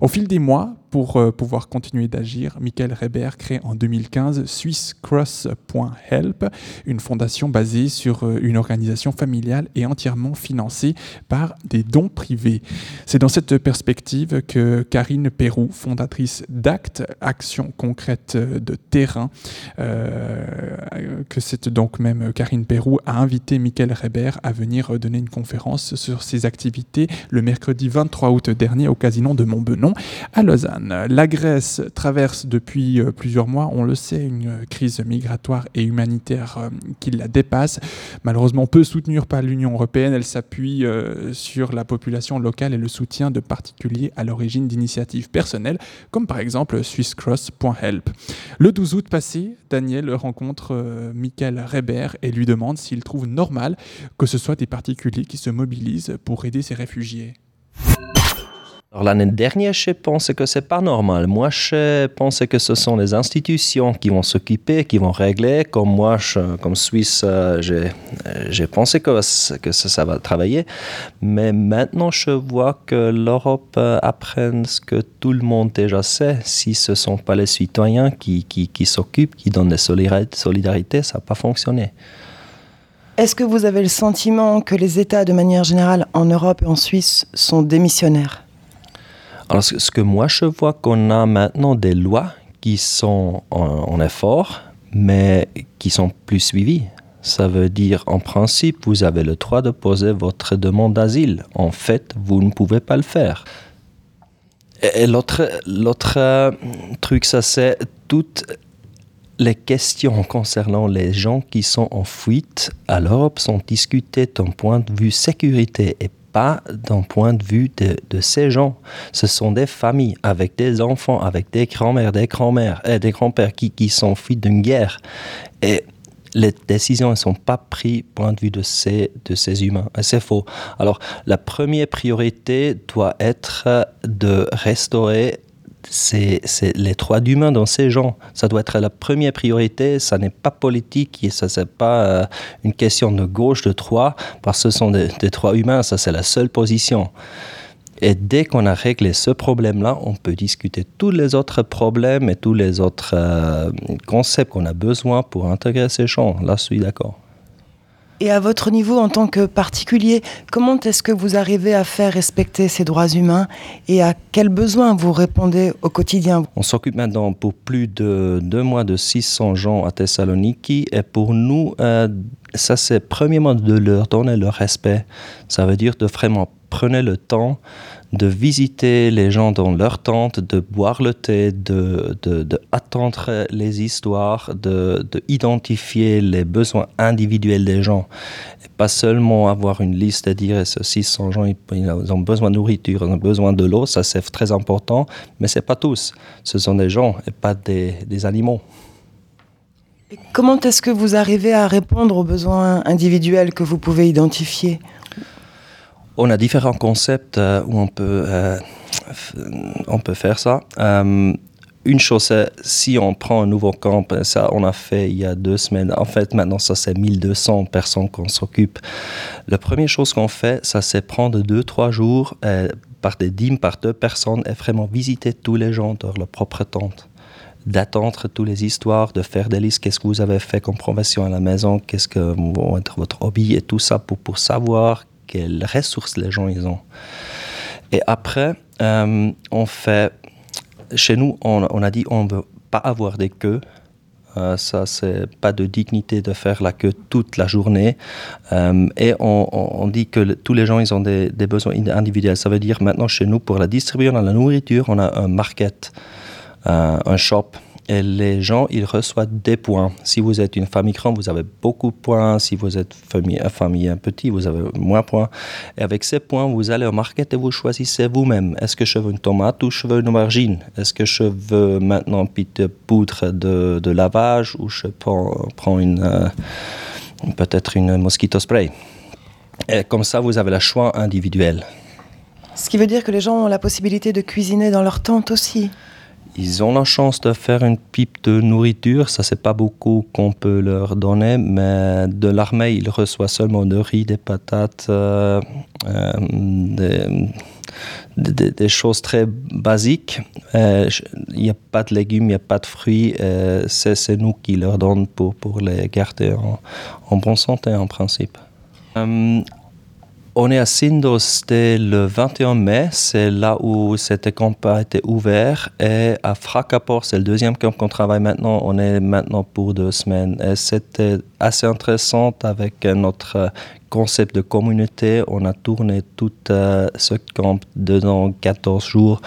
S1: Au fil des mois, pour euh, pouvoir continuer d'agir, Michael Reber crée en 2015 SwissCross.help, une fondation basée sur euh, une organisation familiale et entièrement financée par des dons privés. C'est dans cette perspective que Karine Perrou, fondatrice d'ACT, Action concrète de terrain, euh, que c'est donc même Karine Perrou a invité Michael Reber à venir donner une conférence sur ses activités le mercredi 23 août dernier au Casino de Montbenon à Lausanne. La Grèce traverse depuis euh, plusieurs mois, on le sait, une crise migratoire et humanitaire euh, qui la dépasse. Malheureusement peu soutenue par l'Union européenne, elle s'appuie euh, sur la population locale et le soutien de particuliers à l'origine d'initiatives personnelles, comme par exemple SwissCross.help. Le 12 août passé, Daniel rencontre euh, Michael Reber et lui demande s'il trouve normal que ce soit des particuliers qui se mobilisent pour aider ces réfugiés.
S15: Alors, L'année dernière, je pense que c'est pas normal. Moi, je pense que ce sont les institutions qui vont s'occuper, qui vont régler. Comme moi, comme Suisse, euh, j'ai euh, j'ai pensé que, que ça, va travailler. Mais maintenant, je vois que l'Europe euh, apprend ce que tout le monde déjà sait. Si ce ne sont pas les citoyens qui, qui, qui s'occupent, qui donnent des solidari- solidarités, ça n'a pas fonctionné.
S16: Est-ce que vous avez le sentiment que les États, de manière générale, en Europe et en Suisse, sont démissionnaires?
S15: Alors, ce que moi je vois qu'on a maintenant des lois qui sont en, effort, mais qui sont plus suivies. Ça veut dire, en principe, vous avez le droit de poser votre demande d'asile. En fait, vous ne pouvez pas le faire. Et, l'autre, l'autre euh, truc, ça c'est toutes les questions concernant les gens qui sont en fuite à l'Europe sont discutées d'un point de vue sécurité et pas d'un point de vue de, de, ces gens. Ce sont des familles avec des enfants, avec des grands-mères, des grands-mères et des grands-pères qui, qui sont fuis d'une guerre. Et les décisions ne sont pas prises point de vue de ces, de ces humains. C'est faux. Alors, la première priorité doit être de restaurer c'est les droits d'humains dans ces gens. Ça doit être la première priorité. Ça n'est pas politique et ça n'est pas euh, une question de gauche, de droit, parce que ce sont des, droits humains. Ça, c'est la seule position. Et dès qu'on a réglé ce problème-là, on peut discuter tous les autres problèmes et tous les autres euh, concepts qu'on a besoin pour intégrer ces champs. Là, je suis d'accord.
S16: Et à votre niveau, en tant que particulier, comment est-ce que vous arrivez à faire respecter ces droits humains et à quels besoins vous répondez au quotidien?
S15: On s'occupe maintenant pour plus de deux mois de 600 gens à Thessaloniki et pour nous, euh, ça c'est premièrement de leur donner le respect. Ça veut dire de vraiment prendre le temps de visiter les gens dans leur tente, de boire le thé, de, de, de attendre les histoires, de, de, identifier les besoins individuels des gens. Et pas seulement avoir une liste et dire ce 600 gens, ils ont besoin de nourriture, ils ont besoin de l'eau, ça c'est très important, mais c'est pas tous. Ce sont des gens et pas des, des animaux.
S16: Comment est-ce que vous arrivez à répondre aux besoins individuels que vous pouvez identifier?
S15: On a différents concepts euh, où on peut, euh, on peut faire ça. Euh, une chose, c'est si on prend un nouveau camp, ça on a fait il y a deux semaines. En fait, maintenant, ça c'est 1200 personnes qu'on s'occupe. La première chose qu'on fait, ça c'est prendre deux, trois jours par des dîmes, par deux personnes et vraiment visiter tous les gens dans leur propre tente d'attendre toutes les histoires, de faire des listes, qu'est-ce que vous avez fait comme profession à la maison, qu'est-ce que vont être votre hobby? Et tout ça pour, pour savoir quelles ressources les gens ils ont. Et après, euh, on fait, chez nous, on, a dit on ne veut pas avoir des queues. Euh, ça, c'est pas de dignité de faire la queue toute la journée. Euh, et on, dit que tous les gens, ils ont des, des, besoins individuels. Ça veut dire maintenant chez nous, pour la distribution de la nourriture, on a un market, un shop et les gens, ils reçoivent des points. Si vous êtes une famille grande, vous avez beaucoup de points. Si vous êtes famille, famille petit, vous avez moins de points. Et avec ces points, vous allez au market et vous choisissez vous-même. Est-ce que je veux une tomate ou je veux une aubergine? Est-ce que je veux maintenant une petite poudre de, de lavage ou je prends, prends une, euh, peut-être une mosquito spray? Et comme ça, vous avez le choix individuel.
S16: Ce qui veut dire que les gens ont la possibilité de cuisiner dans leur tente aussi
S15: ils ont la chance de faire une pipe de nourriture, ça c'est pas beaucoup qu'on peut leur donner, mais de l'armée ils reçoivent seulement de riz, des patates, euh, euh, des, choses très basiques. Il euh, n'y a pas de légumes, il n'y a pas de fruits, c'est nous qui leur donnons pour, pour les garder en, en bonne santé en principe. On est à Sindos dès le 21 mai, c'est là où cet camp a été ouvert. Et à Fracaport, c'est le deuxième camp qu'on travaille maintenant. On est maintenant pour deux semaines. Et c'était assez intéressant avec notre concept de communauté. On a tourné tout euh, ce camp dedans 14 jours.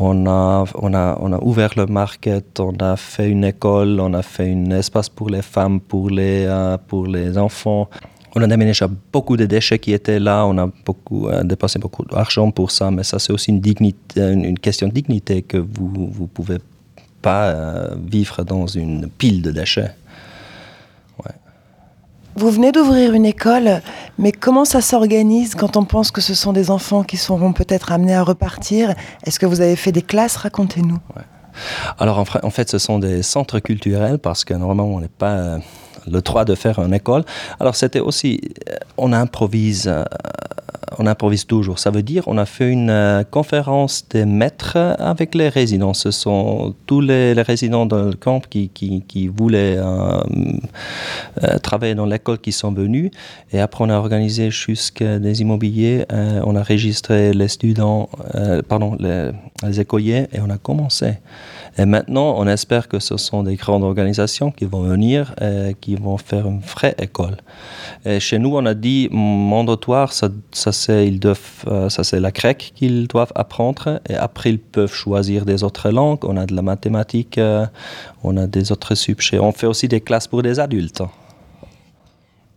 S15: On a, on, a, on a ouvert le market, on a fait une école, on a fait un espace pour les femmes, pour les, euh, pour les enfants. On a déménagé beaucoup de déchets qui étaient là, on a beaucoup, euh, dépensé beaucoup d'argent pour ça, mais ça c'est aussi une, dignité, une, une, question de dignité que vous ne pouvez pas euh, vivre dans une pile de déchets. Ouais.
S16: Vous venez d'ouvrir une école, mais comment ça s'organise quand on pense que ce sont des enfants qui seront peut-être amenés à repartir? Est-ce que vous avez fait des classes? Racontez-nous.
S15: Ouais. Alors en, en, fait, ce sont des centres culturels parce que normalement on n'est pas... Euh, le droit de faire une école. Alors c'était aussi, on improvise, euh, on improvise toujours. Ça veut dire on a fait une euh, conférence des maîtres avec les résidents. Ce sont tous les, résidents dans le camp qui, voulaient euh, euh, travailler dans l'école qui sont venus. Et après on a organisé jusqu'à des immobiliers. Euh, on a registré les pardon, les, écoliers et on a commencé. Et maintenant, on espère que ce sont des grandes organisations qui vont venir qui vont faire une vraie école. Et chez nous, on a dit mandatoire, ça, ça c'est ils euh, c'est la grecque qu'ils doivent apprendre. Et après, ils peuvent choisir des autres langues. On a de la mathématique, euh, on a des autres subjets. On fait aussi des classes pour des adultes.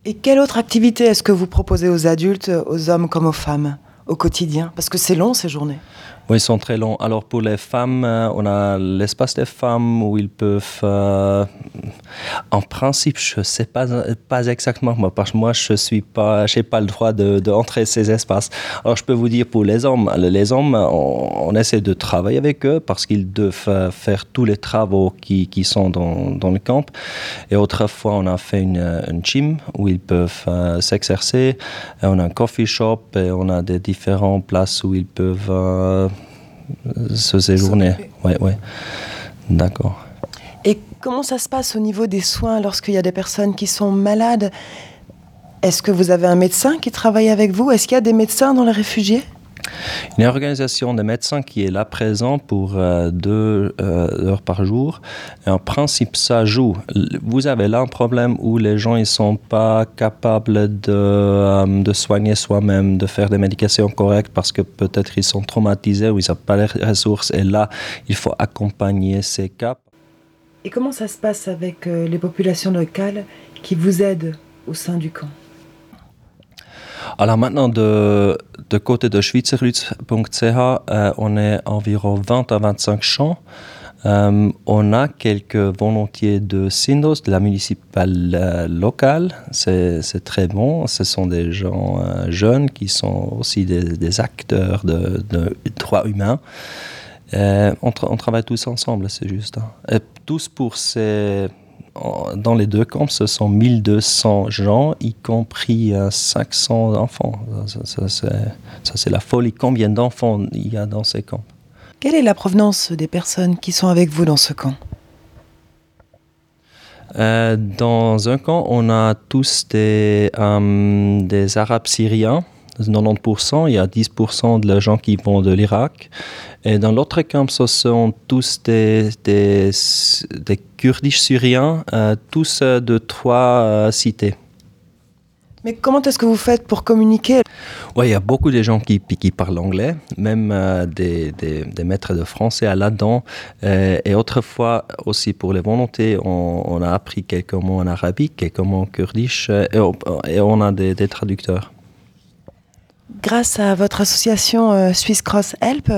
S16: Et quelle autre activité est-ce que vous proposez aux adultes, aux hommes comme aux femmes, au quotidien? Parce que c'est long ces journées.
S15: Oui, ils sont très longs. Alors pour les femmes, euh, on a l'espace des femmes où ils peuvent... euh, en principe, je ne sais pas, exactement, moi, parce que moi, je n'ai pas, pas le droit de, de ces espaces. Alors je peux vous dire pour les hommes, les hommes, on, essaie de travailler avec eux parce qu'ils doivent euh, faire tous les travaux qui, sont dans, le camp. Et autrefois, on a fait une, gym où ils peuvent euh, s'exercer. On a un coffee shop et on a des différentes places où ils peuvent se séjourner. Ouais, ouais. D'accord.
S16: Et comment ça se passe au niveau des soins lorsqu'il y a des personnes qui sont malades? Est-ce que vous avez un médecin qui travaille avec vous? Est-ce qu'il y a des médecins dans les réfugiés?
S15: Une organisation de médecins qui est là présent pour euh, deux euh, heures par jour. En principe, ça joue. Vous avez là un problème où les gens ne sont pas capables de, euh, de soigner soi-même, de faire des médications correctes parce que peut-être ils sont traumatisés ou ils n'ont pas les ressources. Et là, il faut accompagner ces cas.
S16: Et comment ça se passe avec les populations locales qui vous aident au sein du camp?
S15: Alors maintenant, de, de côté de schweizerlutz.ch, euh, on est environ 20 à 25 champs. Euh, on a quelques volontiers de Sindos, de la municipale euh, locale. C'est très bon. Ce sont des gens jeunes qui sont aussi des, acteurs de, droits humains. On travaille tous ensemble, c'est juste. hein. Et tous pour ces... Dans les deux camps, ce sont 1200 gens, y compris euh, 500 enfants. Ça, c'est- ça, c'est la folie. Combien d'enfants il y a dans ces camps?
S16: Quelle est la provenance des personnes qui sont avec vous dans ce camp?
S15: Euh, dans un camp, on a tous des, euh, des Arabes syriens, 90%, il y a 10% de gens qui vont de l'Irak. Et dans l'autre camp, ce sont tous des, des, des Kurdish syriens, euh, tous euh, de trois euh, cités.
S16: Mais comment est-ce que vous faites pour communiquer?
S15: Oui, il y a beaucoup de gens qui, qui parlent anglais, même euh, des, des, des maîtres de français à là-dedans. Euh, et autrefois, aussi pour les volontés, on, on a appris quelques mots en arabique, quelques mots en kurdish, et, on- et on a des, des traducteurs.
S16: Grâce à votre association euh, Swiss Cross Help,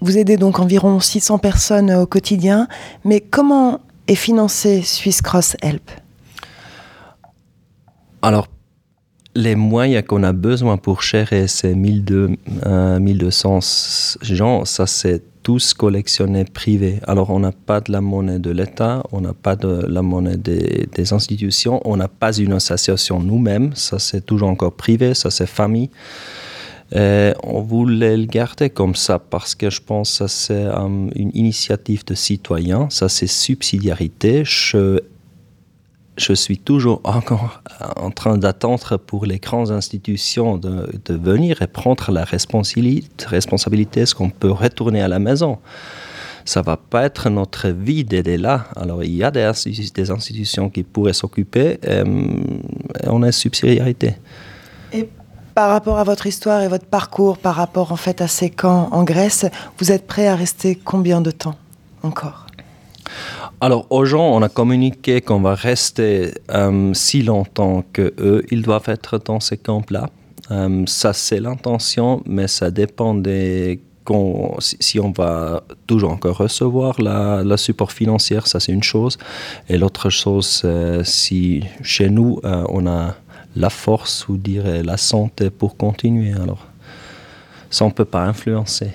S16: vous aidez donc environ 600 personnes euh, au quotidien. Mais comment est financé Swiss Cross Help?
S15: Alors, les moyens qu'on a besoin pour gérer ces 1200, euh, 1200 gens, ça c'est tous collectionnés privés. Alors, on n'a pas de la monnaie de l'État, on n'a pas de la monnaie des, institutions, on n'a pas une association nous-mêmes, ça c'est toujours encore privé, ça c'est famille. Et on voulait le garder comme ça parce que je pense que c'est euh, une initiative de citoyens, ça c'est subsidiarité. Je je suis toujours encore en train d'attendre pour les grandes institutions de, venir et prendre la responsabilité, est-ce qu'on peut retourner à la maison? Ça va pas être notre vie d'aider là. Alors, il y a des, institu- des institutions qui pourraient s'occuper euh, on est subsidiarité.
S16: Et par rapport à votre histoire et votre parcours, par rapport en fait à ces camps en Grèce, vous êtes prêt à rester combien de temps encore?
S15: Alors, aux gens, on a communiqué qu'on va rester euh, si longtemps que eux, ils doivent être dans ces camps-là. Euh, ça, c'est l'intention, mais ça dépend des qu'on- si, on va toujours encore recevoir la, la support financier, ça c'est une chose. Et l'autre chose, c'est si chez nous, euh, on a la force ou dire la santé pour continuer. Alors, ça, on ne peut pas influencer.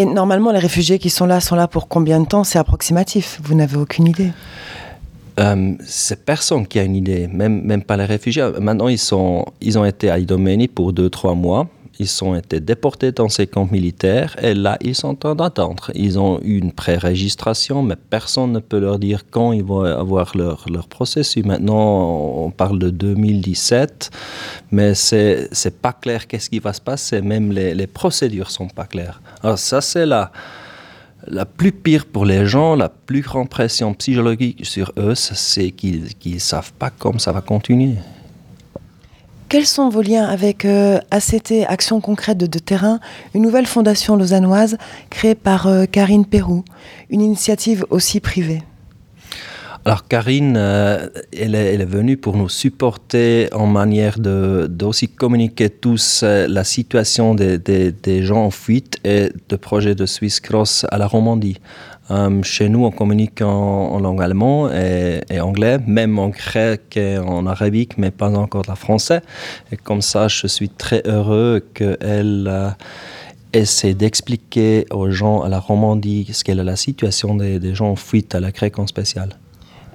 S16: Et normalement, les réfugiés qui sont là sont là pour combien de temps? C'est approximatif. Vous n'avez aucune idée.
S15: Euh, c'est personne qui a une idée, même, même pas les réfugiés. Maintenant, ils, sont, ils ont été à Idomeni pour deux, trois mois. Ils ont été déportés dans ces camps militaires et là, ils sont en d'attendre. Ils ont eu une pré-registration, mais personne ne peut leur dire quand ils vont avoir leur, leur processus. Maintenant, on parle de 2017, mais c'est c'est pas clair qu'est-ce qui va se passer. Même les, les procédures sont pas claires. Alors ça, c'est là la plus pire pour les gens, la plus grande pression psychologique sur eux, c'est qu'ils ne savent pas comment ça va continuer.
S16: Quels sont vos liens avec euh, ACT, Action concrète de, terrain, une nouvelle fondation lausannoise créée par euh, Karine Perrou, une initiative aussi privée?
S15: Alors Karine, euh, elle, est, venue pour nous supporter en manière de d'aussi communiquer tous la situation des, des, gens en fuite et de projet de Swiss Cross à la Romandie. Euh, chez nous, on communique en, langue allemande et, anglais, même en grec et en arabique, mais pas encore la français. Et comme ça, je suis très heureux qu'elle euh, essaie d'expliquer aux gens à la Romandie ce qu'est la situation des, gens en fuite à la grecque en spécial.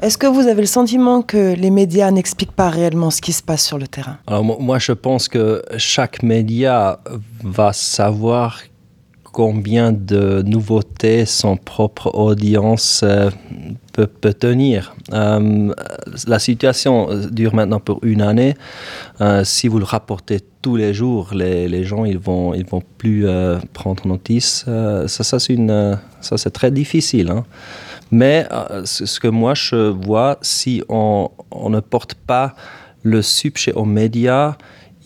S16: Est-ce que vous avez le sentiment que les médias n'expliquent pas réellement ce qui se passe sur le terrain?
S15: Alors moi, je pense que chaque média va savoir combien de nouveautés son propre audience euh, peut, tenir. Euh, la situation dure maintenant pour une année. Euh, si vous le rapportez tous les jours, les, gens ils vont ils vont plus prendre notice. ça c'est une ça c'est très difficile. Hein. Mais ce que moi je vois, si on, ne porte pas le subjet aux médias,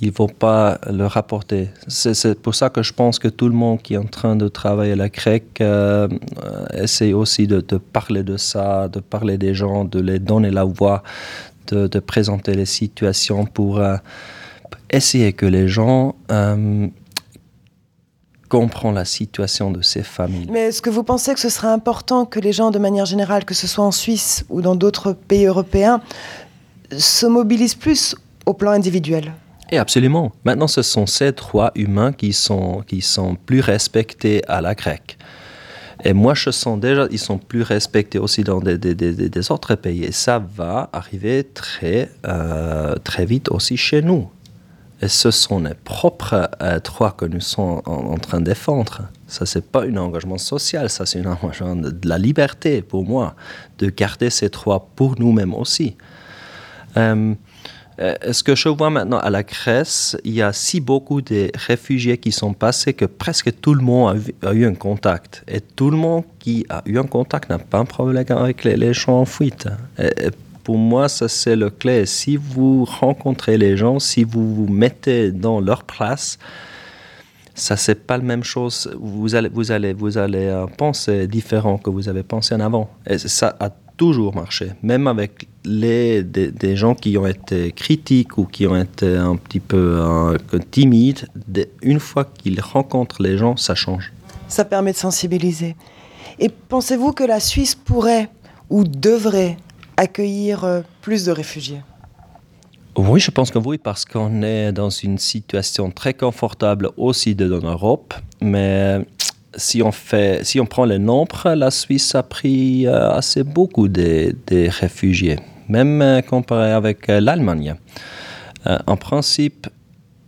S15: ils vont pas le rapporter. C'est pour ça que je pense que tout le monde qui est en train de travailler à la CREC euh, essaie aussi de, parler de ça, de parler des gens, de les donner la voix, de, présenter les situations pour euh, essayer que les gens euh, comprennent la situation de ces familles.
S16: Mais est-ce que vous pensez que ce serait important que les gens, de manière générale, que ce soit en Suisse ou dans d'autres pays européens, se mobilisent plus au plan individuel?
S15: Et absolument. Maintenant, ce sont ces trois humains qui sont, qui sont plus respectés à la grecque. Et moi, je sens déjà ils sont plus respectés aussi dans des, des, des, des autres pays. Et ça va arriver très, euh, très vite aussi chez nous. Et ce sont les propres euh, trois que nous sommes en, train de défendre. Ça, c'est pas un engagement social, ça, c'est un engagement de, la liberté pour moi, de garder ces trois pour nous-mêmes aussi. Euh, ce que je vois maintenant à la Grèce, il y a si beaucoup de réfugiés qui sont passés que presque tout le monde a, eu un contact. Et tout le monde qui a eu un contact n'a pas un problème avec les, gens en fuite. pour moi, ça c'est le clé. Si vous rencontrez les gens, si vous vous mettez dans leur place, ça c'est pas la même chose. Vous allez, vous allez, vous allez euh, penser différent que vous avez pensé en avant. Ça toujours marché, même avec les, des, gens qui ont été critiques ou qui ont été un petit peu euh, timides. une fois qu'ils rencontrent les gens, ça change.
S16: Ça permet de sensibiliser. Et pensez-vous que la Suisse pourrait ou devrait accueillir euh, plus de réfugiés?
S15: Oui, je pense que oui, parce qu'on est dans une situation très confortable aussi de dans l'Europe, mais si on, fait, si on prend le nombre, la Suisse a pris euh, assez beaucoup de, réfugiés, même euh, comparé avec euh, l'Allemagne. en principe,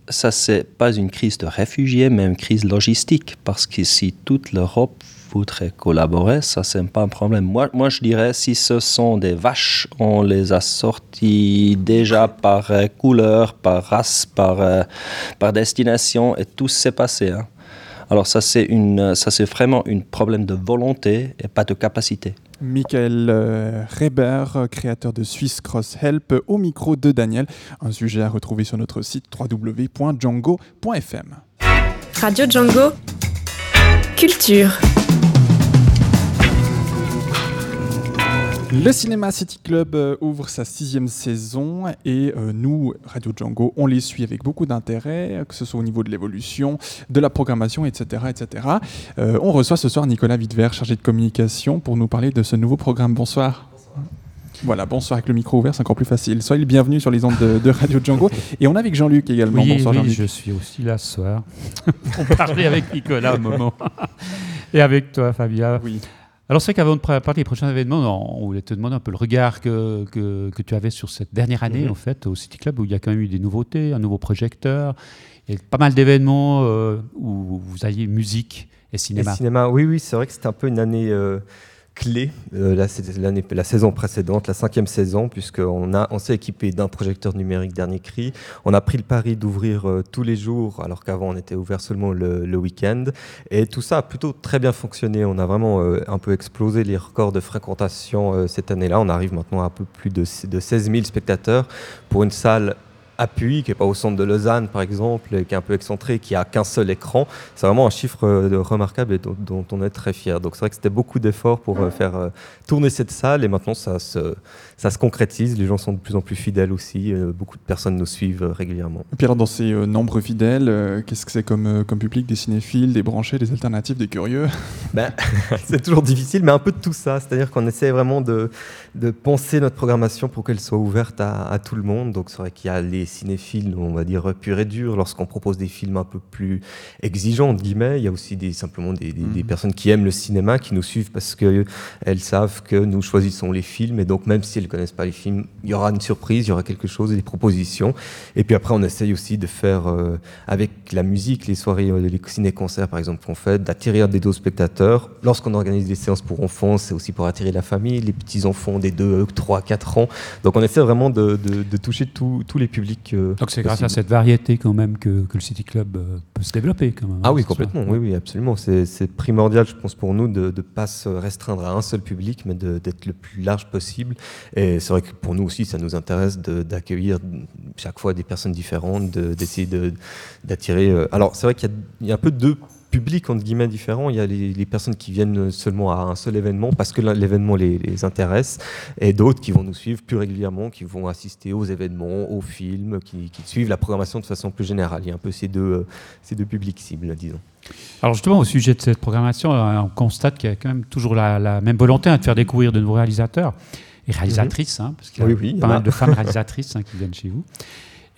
S15: ça, c'est pas une crise de réfugiés, mais une crise logistique, parce que si toute l'Europe voudrait collaborer, ça, c'est pas un problème. Moi, moi, je dirais, si ce sont des vaches, on les a sortis déjà par couleur, par race, par, par destination, et tout s'est passé. Hein. Alors ça c'est une, ça c'est vraiment un problème de volonté et pas de capacité.
S1: Michael euh, Reber, créateur de Swiss Cross Help, au micro de Daniel. Un sujet à retrouver sur notre site www.django.fm.
S4: Radio Django, culture.
S1: Le Cinéma City Club euh, ouvre sa sixième saison et euh, nous, Radio Django, on les suit avec beaucoup d'intérêt, que ce soit au niveau de l'évolution, de la programmation, etc. etc. Euh, on reçoit ce soir Nicolas Wittver, chargé de communication, pour nous parler de ce nouveau programme. Bonsoir. Voilà, bonsoir avec le micro ouvert, c'est encore plus facile. Soyez le bienvenu sur les ondes de, Radio Django. Et on a avec Jean-Luc également.
S3: Oui,
S1: bonsoir
S3: oui, je suis aussi là ce soir <laughs> pour parler avec Nicolas un moment. Et avec toi, Fabien.
S1: Oui.
S3: Alors c'est vrai qu'avant de parler des prochains événements, on voulait te demander un peu le regard que, que, tu avais sur cette dernière année, mhm. en fait, au City Club, où il y a quand même eu des nouveautés, un nouveau projecteur, et pas mal d'événements euh, où vous aviez musique et cinéma.
S17: Et cinéma, oui, oui, c'est vrai que c'était un peu une année... Euh, clé euh, la, saison précédente, la cinquième saison, puisqu'on s'est équipé d'un projecteur numérique dernier cri. On a pris le pari d'ouvrir euh, tous les jours, alors qu'avant on était ouvert seulement le, week-end. Et tout ça a plutôt très bien fonctionné. On a vraiment euh, un peu explosé les records de fréquentation cette année-là. On arrive maintenant à un peu plus de, de 16 000 spectateurs pour une salle appui, qui n'est pas au centre de Lausanne par exemple, et qui est un peu excentré, qui a qu'un seul écran. C'est vraiment un chiffre euh, remarquable et dont, dont on est très fier. Donc c'est vrai que c'était beaucoup d'efforts pour euh, faire euh, tourner cette salle et maintenant ça se, ça se concrétise. Les gens sont de plus en plus fidèles aussi. Euh, beaucoup de personnes nous suivent euh, régulièrement.
S1: Et puis alors, dans ces euh, nombreux fidèles, euh, qu'est-ce que c'est comme, comme public Des cinéphiles, des branchés, des alternatifs, des curieux? <laughs>
S17: Ben, <laughs> c'est toujours difficile, mais un peu de tout ça. C'est-à-dire qu'on essaie vraiment de, de penser notre programmation pour qu'elle soit ouverte à, à tout le monde. Donc c'est vrai qu'il y a les cinéphiles, on va dire pur et dur, lorsqu'on propose des films un peu plus exigeants, entre guillemets. Il y a aussi des, simplement des, des- des personnes qui aiment le cinéma, qui nous suivent parce qu'elles savent que nous choisissons les films. Et donc même si elles connaissent pas les films, il y aura une surprise, il y aura quelque chose, des propositions. Et puis après, on essaye aussi de faire, euh, avec la musique, les soirées, euh, les ciné-concerts par exemple qu'on fait, d'attirer des dos spectateurs. Lorsqu'on organise des séances pour enfants, c'est aussi pour attirer la famille, les petits-enfants des 2, 3, 4 ans. Donc on essaie vraiment de, de- de toucher tous les publics. euh,
S3: Donc c'est grâce à cette variété quand même que, que le City Club euh, peut se développer quand même.
S17: Ah
S3: hein,
S17: oui,
S3: ce soir.
S17: complètement. Oui, oui, absolument. C'est primordial, je pense, pour nous de ne pas se restreindre à un seul public, mais d'être le plus large possible. Et c'est vrai que pour nous aussi, ça nous intéresse d'accueillir chaque fois des personnes différentes, de- d'essayer de- d'attirer. euh, Alors, c'est vrai qu'il y y, a un peu deux publics entre guillemets différents. Il y a les, les personnes qui viennent seulement à un seul événement parce que l'événement les, les intéresse, et d'autres qui vont nous suivre plus régulièrement, qui vont assister aux événements, aux films, qui, qui suivent la programmation de façon plus générale. Il y a un peu ces deux, euh, ces deux publics cibles, disons.
S3: Alors justement, au sujet de cette programmation, euh, on constate qu'il y a quand même toujours la, la même volonté hein, de faire découvrir de nouveaux réalisateurs et réalisatrices, hein, parce qu'il y a
S17: Oui, oui, il y
S3: pas
S17: a.
S3: mal de femmes réalisatrices hein, qui viennent chez vous.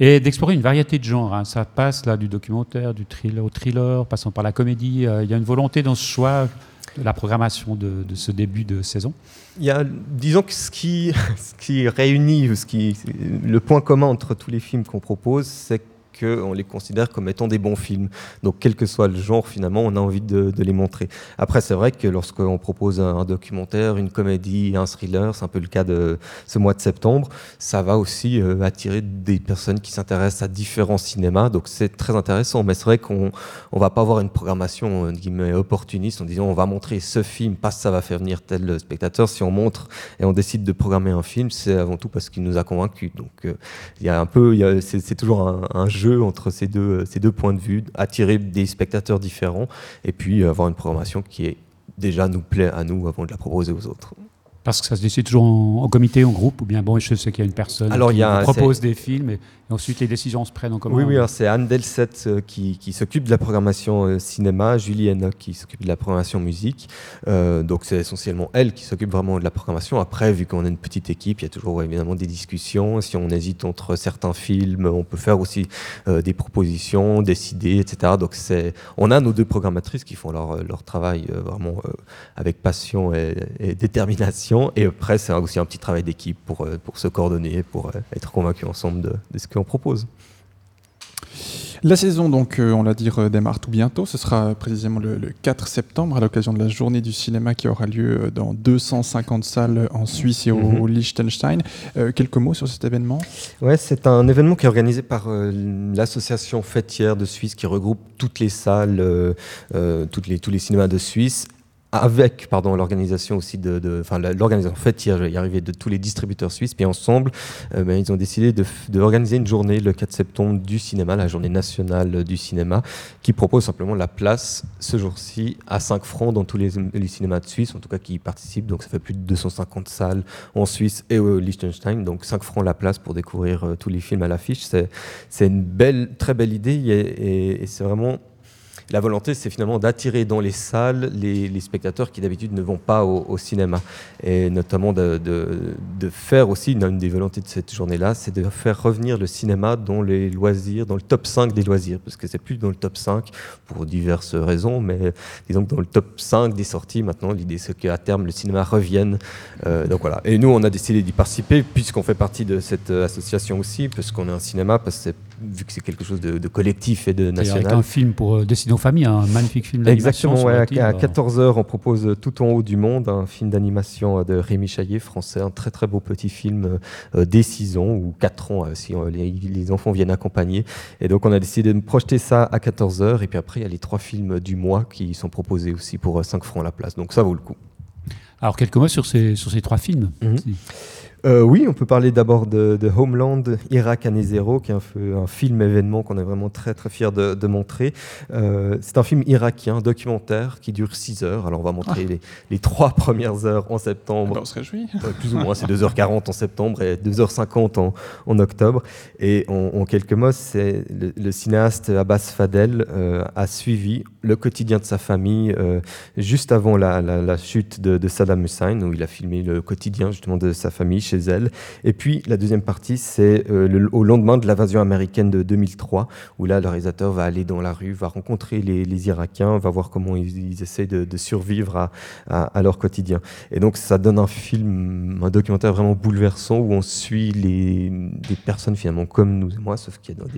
S3: Et d'explorer une variété de genres. hein. Ça passe là du documentaire, du thriller au thriller, passant par la comédie. Euh, il y a une volonté dans ce choix la programmation de, ce début de saison.
S17: Il y a, disons que ce qui, <laughs> ce qui réunit, ce qui, le point commun entre tous les films qu'on propose, c'est qu'on les considère comme étant des bons films. Donc, quel que soit le genre, finalement, on a envie de, les montrer. Après, c'est vrai que lorsqu'on propose un, documentaire, une comédie, un thriller, c'est un peu le cas de ce mois de septembre, ça va aussi euh, attirer des personnes qui s'intéressent à différents cinémas. Donc, c'est très intéressant. Mais c'est vrai qu'on on va pas avoir une programmation entre guillemets, opportuniste en disant on va montrer ce film parce que ça va faire venir tel spectateur. Si on montre et on décide de programmer un film, c'est avant tout parce qu'il nous a convaincus. Donc, euh, il y a un peu, c'est toujours un, un jeu entre ces deux, ces deux points de vue, attirer des spectateurs différents et puis euh, avoir une programmation qui est déjà nous plaît à nous avant de la proposer aux autres.
S3: Parce que ça se décide toujours en, en comité, en groupe, ou bien bon, je sais qu'il y a une personne
S17: Alors,
S3: qui
S17: y a-
S3: propose des films, et, et ensuite les décisions se prennent en commun.
S17: Oui, oui, alors c'est Anne Delset euh, qui, qui s'occupe de la programmation euh, cinéma, Julie Enoch qui s'occupe de la programmation musique. Euh, donc c'est essentiellement elle qui s'occupe vraiment de la programmation. Après, vu qu'on est une petite équipe, il y a toujours évidemment des discussions. Si on hésite entre certains films, on peut faire aussi des propositions, décider, etc. Donc c'est, on a nos deux programmatrices qui font leur, leur travail vraiment avec passion et, et détermination. Et après, c'est aussi un petit travail d'équipe pour, euh, pour se coordonner, pour euh, être convaincus ensemble de, de ce qu'on propose.
S1: La saison, donc, euh, on l'a dit, démarre tout bientôt. Ce sera précisément le, le 4 septembre, à l'occasion de la journée du cinéma qui aura lieu dans 250 salles en Suisse et au
S17: Mhm.
S1: Liechtenstein. Euh, quelques mots sur cet événement?
S17: Ouais, c'est un événement qui est organisé par euh, l'association fêtière de Suisse qui regroupe toutes les salles, euh, euh, toutes les, tous les cinémas de Suisse avec pardon l'organisation aussi de, enfin l'organisation je vais y arriver, de tous les distributeurs suisses, puis ensemble, euh, ben, ils ont décidé de, une journée le 4 septembre du cinéma, la journée nationale du cinéma, qui propose simplement la place ce jour-ci à 5 francs dans tous les, cinémas de Suisse, en tout cas qui y participent, donc ça fait plus de 250 salles en Suisse et au Liechtenstein, donc 5 francs la place pour découvrir euh, tous les films à l'affiche. C'est, c'est une belle, très belle idée. Et c'est vraiment la volonté, c'est finalement d'attirer dans les salles les, spectateurs qui d'habitude ne vont pas au, cinéma. Et notamment de, faire aussi, une, une des volontés de cette journée-là, c'est de faire revenir le cinéma dans les loisirs, dans le top 5 des loisirs. Parce que c'est plus dans le top 5 pour diverses raisons, mais disons que dans le top 5 des sorties, maintenant, l'idée c'est qu'à terme, le cinéma revienne. Euh, donc voilà. Et nous, on a décidé d'y participer, puisqu'on fait partie de cette euh, association aussi, puisqu'on est un cinéma, parce que c'est vu que c'est quelque chose de, de collectif et de
S3: C'est
S17: national.
S3: un film pour euh, dessiner aux familles, un magnifique film d'animation.
S17: Exactement, ouais,
S3: semble-t-il.
S17: à, 14h, on propose euh, Tout en haut du monde, un film d'animation euh, de Rémi Chaillet, français, un très très beau petit film euh, euh, dès 6 ans ou 4 ans euh, si euh, les, les enfants viennent accompagner. Et donc on a décidé de projeter ça à 14h et puis après il y a les trois films du mois qui sont proposés aussi pour euh, 5 francs la place. Donc ça vaut le coup.
S3: Alors, quelques mots sur ces, sur ces trois films. Si.
S17: Euh, oui, on peut parler d'abord de, de Homeland, Irak année zéro, qui est un, un film événement qu'on est vraiment très très fier de, de montrer. Euh, c'est un film irakien, documentaire, qui dure 6 heures. Alors on va montrer
S1: Ah.
S17: les, les trois <laughs> premières heures en septembre.
S1: Ah bah, on se réjouit.
S17: Euh, plus ou <laughs> moins, c'est 2h40 en septembre et 2h50 en, en octobre. Et en, en quelques mots, c'est le, le cinéaste Abbas Fadel euh, a suivi le quotidien de sa famille euh, juste avant la, la- la chute de, de Saddam Hussein, où il a filmé le quotidien justement de sa famille chez elle. Et puis la deuxième partie, c'est euh, le- au lendemain de l'invasion américaine de 2003, où là le réalisateur va aller dans la rue, va rencontrer les, les Irakiens, va voir comment ils, ils essaient de, de survivre à, à- leur quotidien. Et donc ça donne un film, un documentaire vraiment bouleversant où on suit les, des personnes finalement comme nous et moi, sauf qu'il y a dans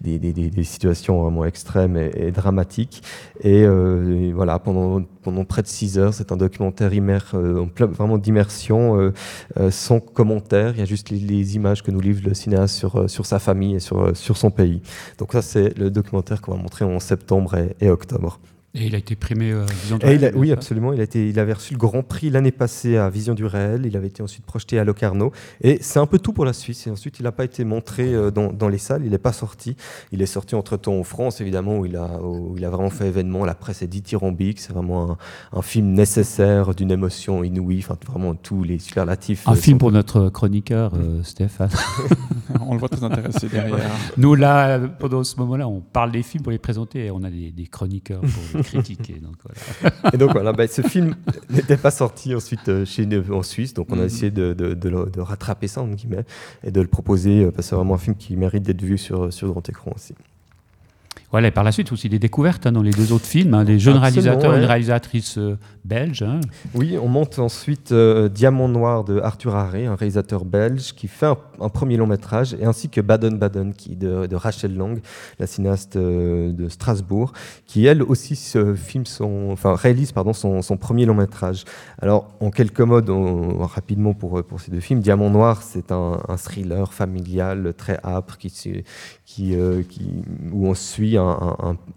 S17: des, des, des- des- situations vraiment extrêmes et dramatiques. Et, euh, et voilà, pendant, pendant près de six heures, c'est un documentaire immer, euh, vraiment d'immersion, euh, sans commentaire. Il y a juste les, les images que nous livre le cinéaste sur, sur sa famille et sur, sur son pays. Donc ça, c'est le documentaire qu'on va montrer en septembre et octobre.
S3: Et il a été primé euh, Vision du
S17: Et il a-
S3: Réel,
S17: oui, absolument. Il, a été, il avait reçu le Grand Prix l'année passée à Vision du Réel. Il avait été ensuite projeté à Locarno. Et c'est un peu tout pour la Suisse. Et ensuite, il n'a pas été montré euh, dans, dans les salles. Il n'est pas sorti. Il est sorti entre-temps en France, évidemment, où il, a, où il a vraiment fait événement. La presse est dithyrambique. C'est vraiment un, un film nécessaire, d'une émotion inouïe. Enfin, vraiment tous les superlatifs.
S3: Un
S17: euh,
S3: film
S17: sont-
S3: pour notre chroniqueur, euh, Stéphane. <laughs>
S1: On le voit très intéressé derrière.
S3: Nous, là, pendant ce moment-là, on parle des films pour les présenter et on a des, des chroniqueurs pour <laughs> <laughs> Donc, voilà.
S17: Et donc voilà, bah, ce film <laughs> n'était pas sorti ensuite euh, chez nous en Suisse, donc on a
S3: Mhm.
S17: essayé de, de- de le- de rattraper ça, entre guillemets, et de le proposer, euh, parce que c'est vraiment un film qui mérite d'être vu sur, sur grand écran aussi.
S3: Voilà, et par la suite aussi des découvertes hein, dans les deux autres films, hein, des jeunes
S17: Absolument,
S3: réalisateurs,
S17: ouais.
S3: une réalisatrice euh, belge. hein.
S17: Oui, on monte ensuite euh, Diamant Noir de Arthur Harré, un réalisateur belge qui fait un, un premier long métrage, et ainsi que Baden Baden qui de, de Rachel Lang, la cinéaste euh, de Strasbourg, qui elle aussi filme son, enfin réalise pardon son, son premier long métrage. Alors en quelques mots, on- rapidement pour pour ces deux films, Diamant Noir, c'est un, un thriller familial très âpre qui qui, euh, qui où on suit un, un-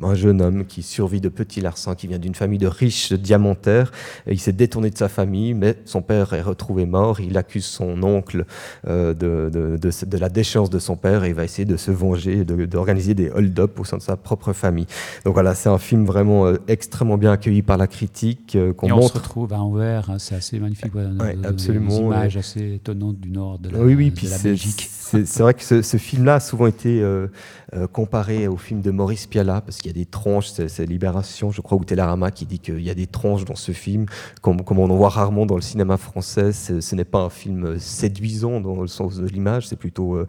S17: un- un- un jeune homme qui survit de petits larcins, qui vient d'une famille de riches diamantaires. Il s'est détourné de sa famille, mais son père est retrouvé mort. Il accuse son oncle euh, de, de, de, de la déchéance de son père et il va essayer de se venger, de- d'organiser des hold-up au sein de sa propre famille. Donc voilà, c'est un film vraiment euh, extrêmement bien accueilli par la critique, euh, qu'on
S3: on se retrouve à Anvers, hein, c'est assez magnifique.
S17: Ouais,
S3: des-
S17: absolument,
S3: Des images
S17: ouais.
S3: assez étonnantes du nord de la,
S17: oui, oui, puis
S3: la Belgique.
S17: C'est vrai que ce, ce film-là a souvent été euh, comparé au film de Maurice Pialat, parce qu'il y a des tranches, c'est Libération, je crois, ou Télérama qui dit qu'il y a des tranches dans ce film, comme, on en voit rarement dans le cinéma français. Ce n'est pas un film euh, séduisant dans le sens de l'image, c'est plutôt, euh,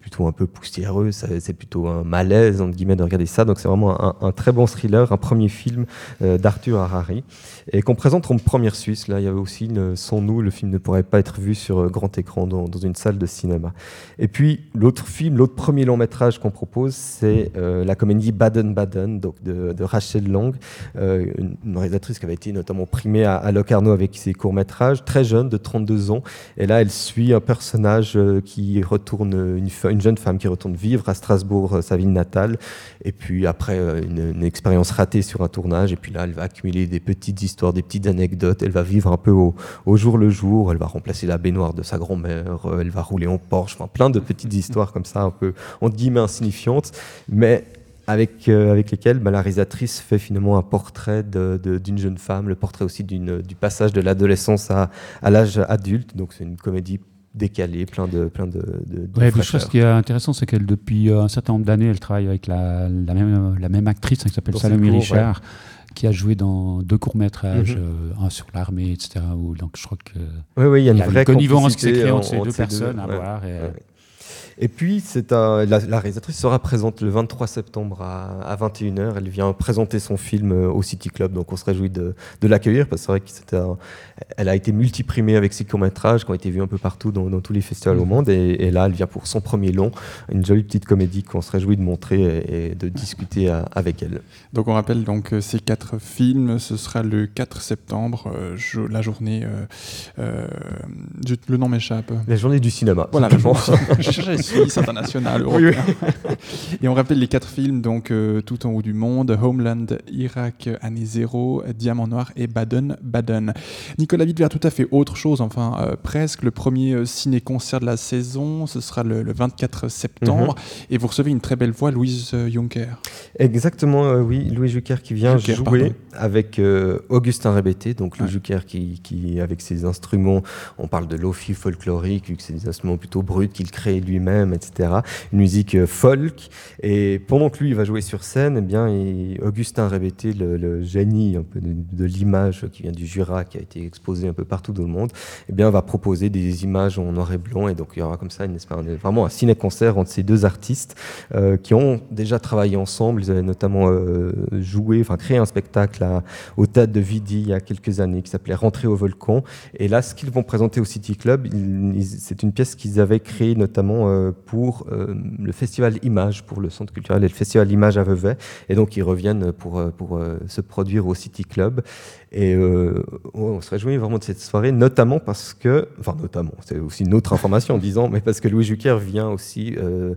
S17: plutôt un peu poussiéreux, c'est plutôt un malaise, entre guillemets, de regarder ça. Donc c'est vraiment un, très bon thriller, un premier film euh, d'Arthur Harari, et qu'on présente en première Suisse. Là, il y avait aussi, une- sans nous, le film ne pourrait pas être vu sur grand écran dans, une salle de cinéma. Et puis l'autre film, l'autre premier long métrage qu'on propose, c'est la comédie Baden Donc de, Rachel Lang, euh, une, réalisatrice qui avait été notamment primée à, Locarno avec ses courts métrages, très jeune, de 32 ans. Et là, elle suit un personnage euh, qui retourne, une, jeune femme qui retourne vivre à Strasbourg, euh, sa ville natale. Et puis après une, expérience ratée sur un tournage, et puis là, elle va accumuler des petites histoires, des petites anecdotes. Elle va vivre un peu au, au jour le jour. Elle va remplacer la baignoire de sa grand-mère. Elle va rouler en Porsche. Enfin, plein de petites histoires comme ça, un peu entre guillemets insignifiantes, mais avec, euh, avec lesquelles bah, la réalisatrice fait finalement un portrait d'une jeune femme, le portrait aussi du passage de l'adolescence à, à l'âge adulte. Donc c'est une comédie décalée, plein de, plein de, de, de
S3: Ouais, ce qui est intéressant, c'est qu'elle, depuis euh, un certain nombre d'années, elle travaille avec la, la, même, la même actrice hein, qui s'appelle Salomé Richard, qui a joué dans deux courts-métrages,
S17: Mhm.
S3: euh, un sur l'armée, etc. Où, donc je crois que
S17: Oui, oui, il y a une vraie
S3: connivence qui s'est créée entre ces deux personnes à
S17: ouais,
S3: voir. Et,
S17: ouais. Et puis, c'est la, la réalisatrice sera présente le 23 septembre à, à 21h. Elle vient présenter son film euh, au City Club, donc on se réjouit de, de l'accueillir parce que c'est vrai qu'elle a été multiprimée avec ses courts-métrages qui ont été vus un peu partout dans, dans tous les festivals au
S1: Mhm.
S17: monde. Et, et là, elle vient pour son premier long, une jolie petite comédie qu'on se réjouit de montrer et, et de discuter à- avec elle.
S1: Donc on rappelle donc euh, ces quatre films, ce sera le 4 septembre, euh, la journée. euh, euh, du- le nom m'échappe.
S17: La journée du cinéma.
S1: Voilà, la journée. <laughs> Suisse international,
S17: Oui,
S1: européen. Et on rappelle les quatre films donc euh, tout en haut du monde Homeland, Irak, année zéro, Diamant noir et Baden Baden. Nicolas Wittver, tout à fait autre chose, enfin euh, presque le premier euh, ciné-concert de la saison, ce sera le, le 24 septembre,
S17: Mhm.
S1: et vous recevez une très belle voix, Louise Juncker.
S17: Exactement, oui, Louis Jucker qui vient jouer
S1: pardon.
S17: avec Augustin Rébété, donc Louis Jucker qui, qui, avec ses instruments, on parle de lofi folklorique, vu que c'est des instruments plutôt bruts qu'il crée lui-même, etc. Une musique euh, folk, et pendant que lui il va jouer sur scène, eh bien, Augustin Rébété, le, le génie un peu de, l'image qui vient du Jura, qui a été exposé un peu partout dans le monde, eh bien, va proposer des images en noir et blanc, et donc il y aura comme ça une vraiment un ciné-concert entre ces deux artistes euh, qui ont déjà travaillé ensemble. Ils avaient notamment euh, joué, enfin créé un spectacle au Théâtre de Vidi il y a quelques années qui s'appelait Rentrer au volcan. Et là, ce qu'ils vont présenter au City Club, c'est une pièce qu'ils avaient créée notamment pour euh, le festival Image, pour le Centre culturel et le festival Image à Vevey. Et donc, ils reviennent pour, euh, pour euh, se produire au City Club. Et euh, on se réjouit vraiment de cette soirée, notamment parce que, enfin notamment, c'est aussi une autre information en disant, mais parce que Louis Jucker vient aussi euh,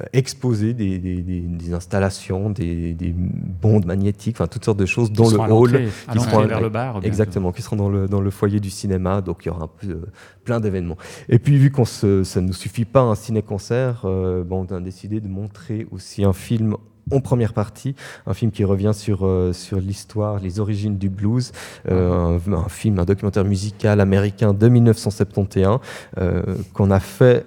S17: euh, exposer des, des- des- des installations, des, des bandes magnétiques, enfin toutes sortes de choses dans le hall. qui seront-
S3: vers le bar.
S17: Exactement, qui seront dans le, dans le foyer du cinéma, donc il y aura un peu, euh, plein d'événements. Et puis vu qu'on se, ça ne nous suffit pas un ciné-concert, euh, bon, on a décidé de montrer aussi un film en première partie, un film qui revient sur, euh, sur l'histoire, les origines du blues, euh, un, un film, un documentaire musical américain de 1971 euh, qu'on a fait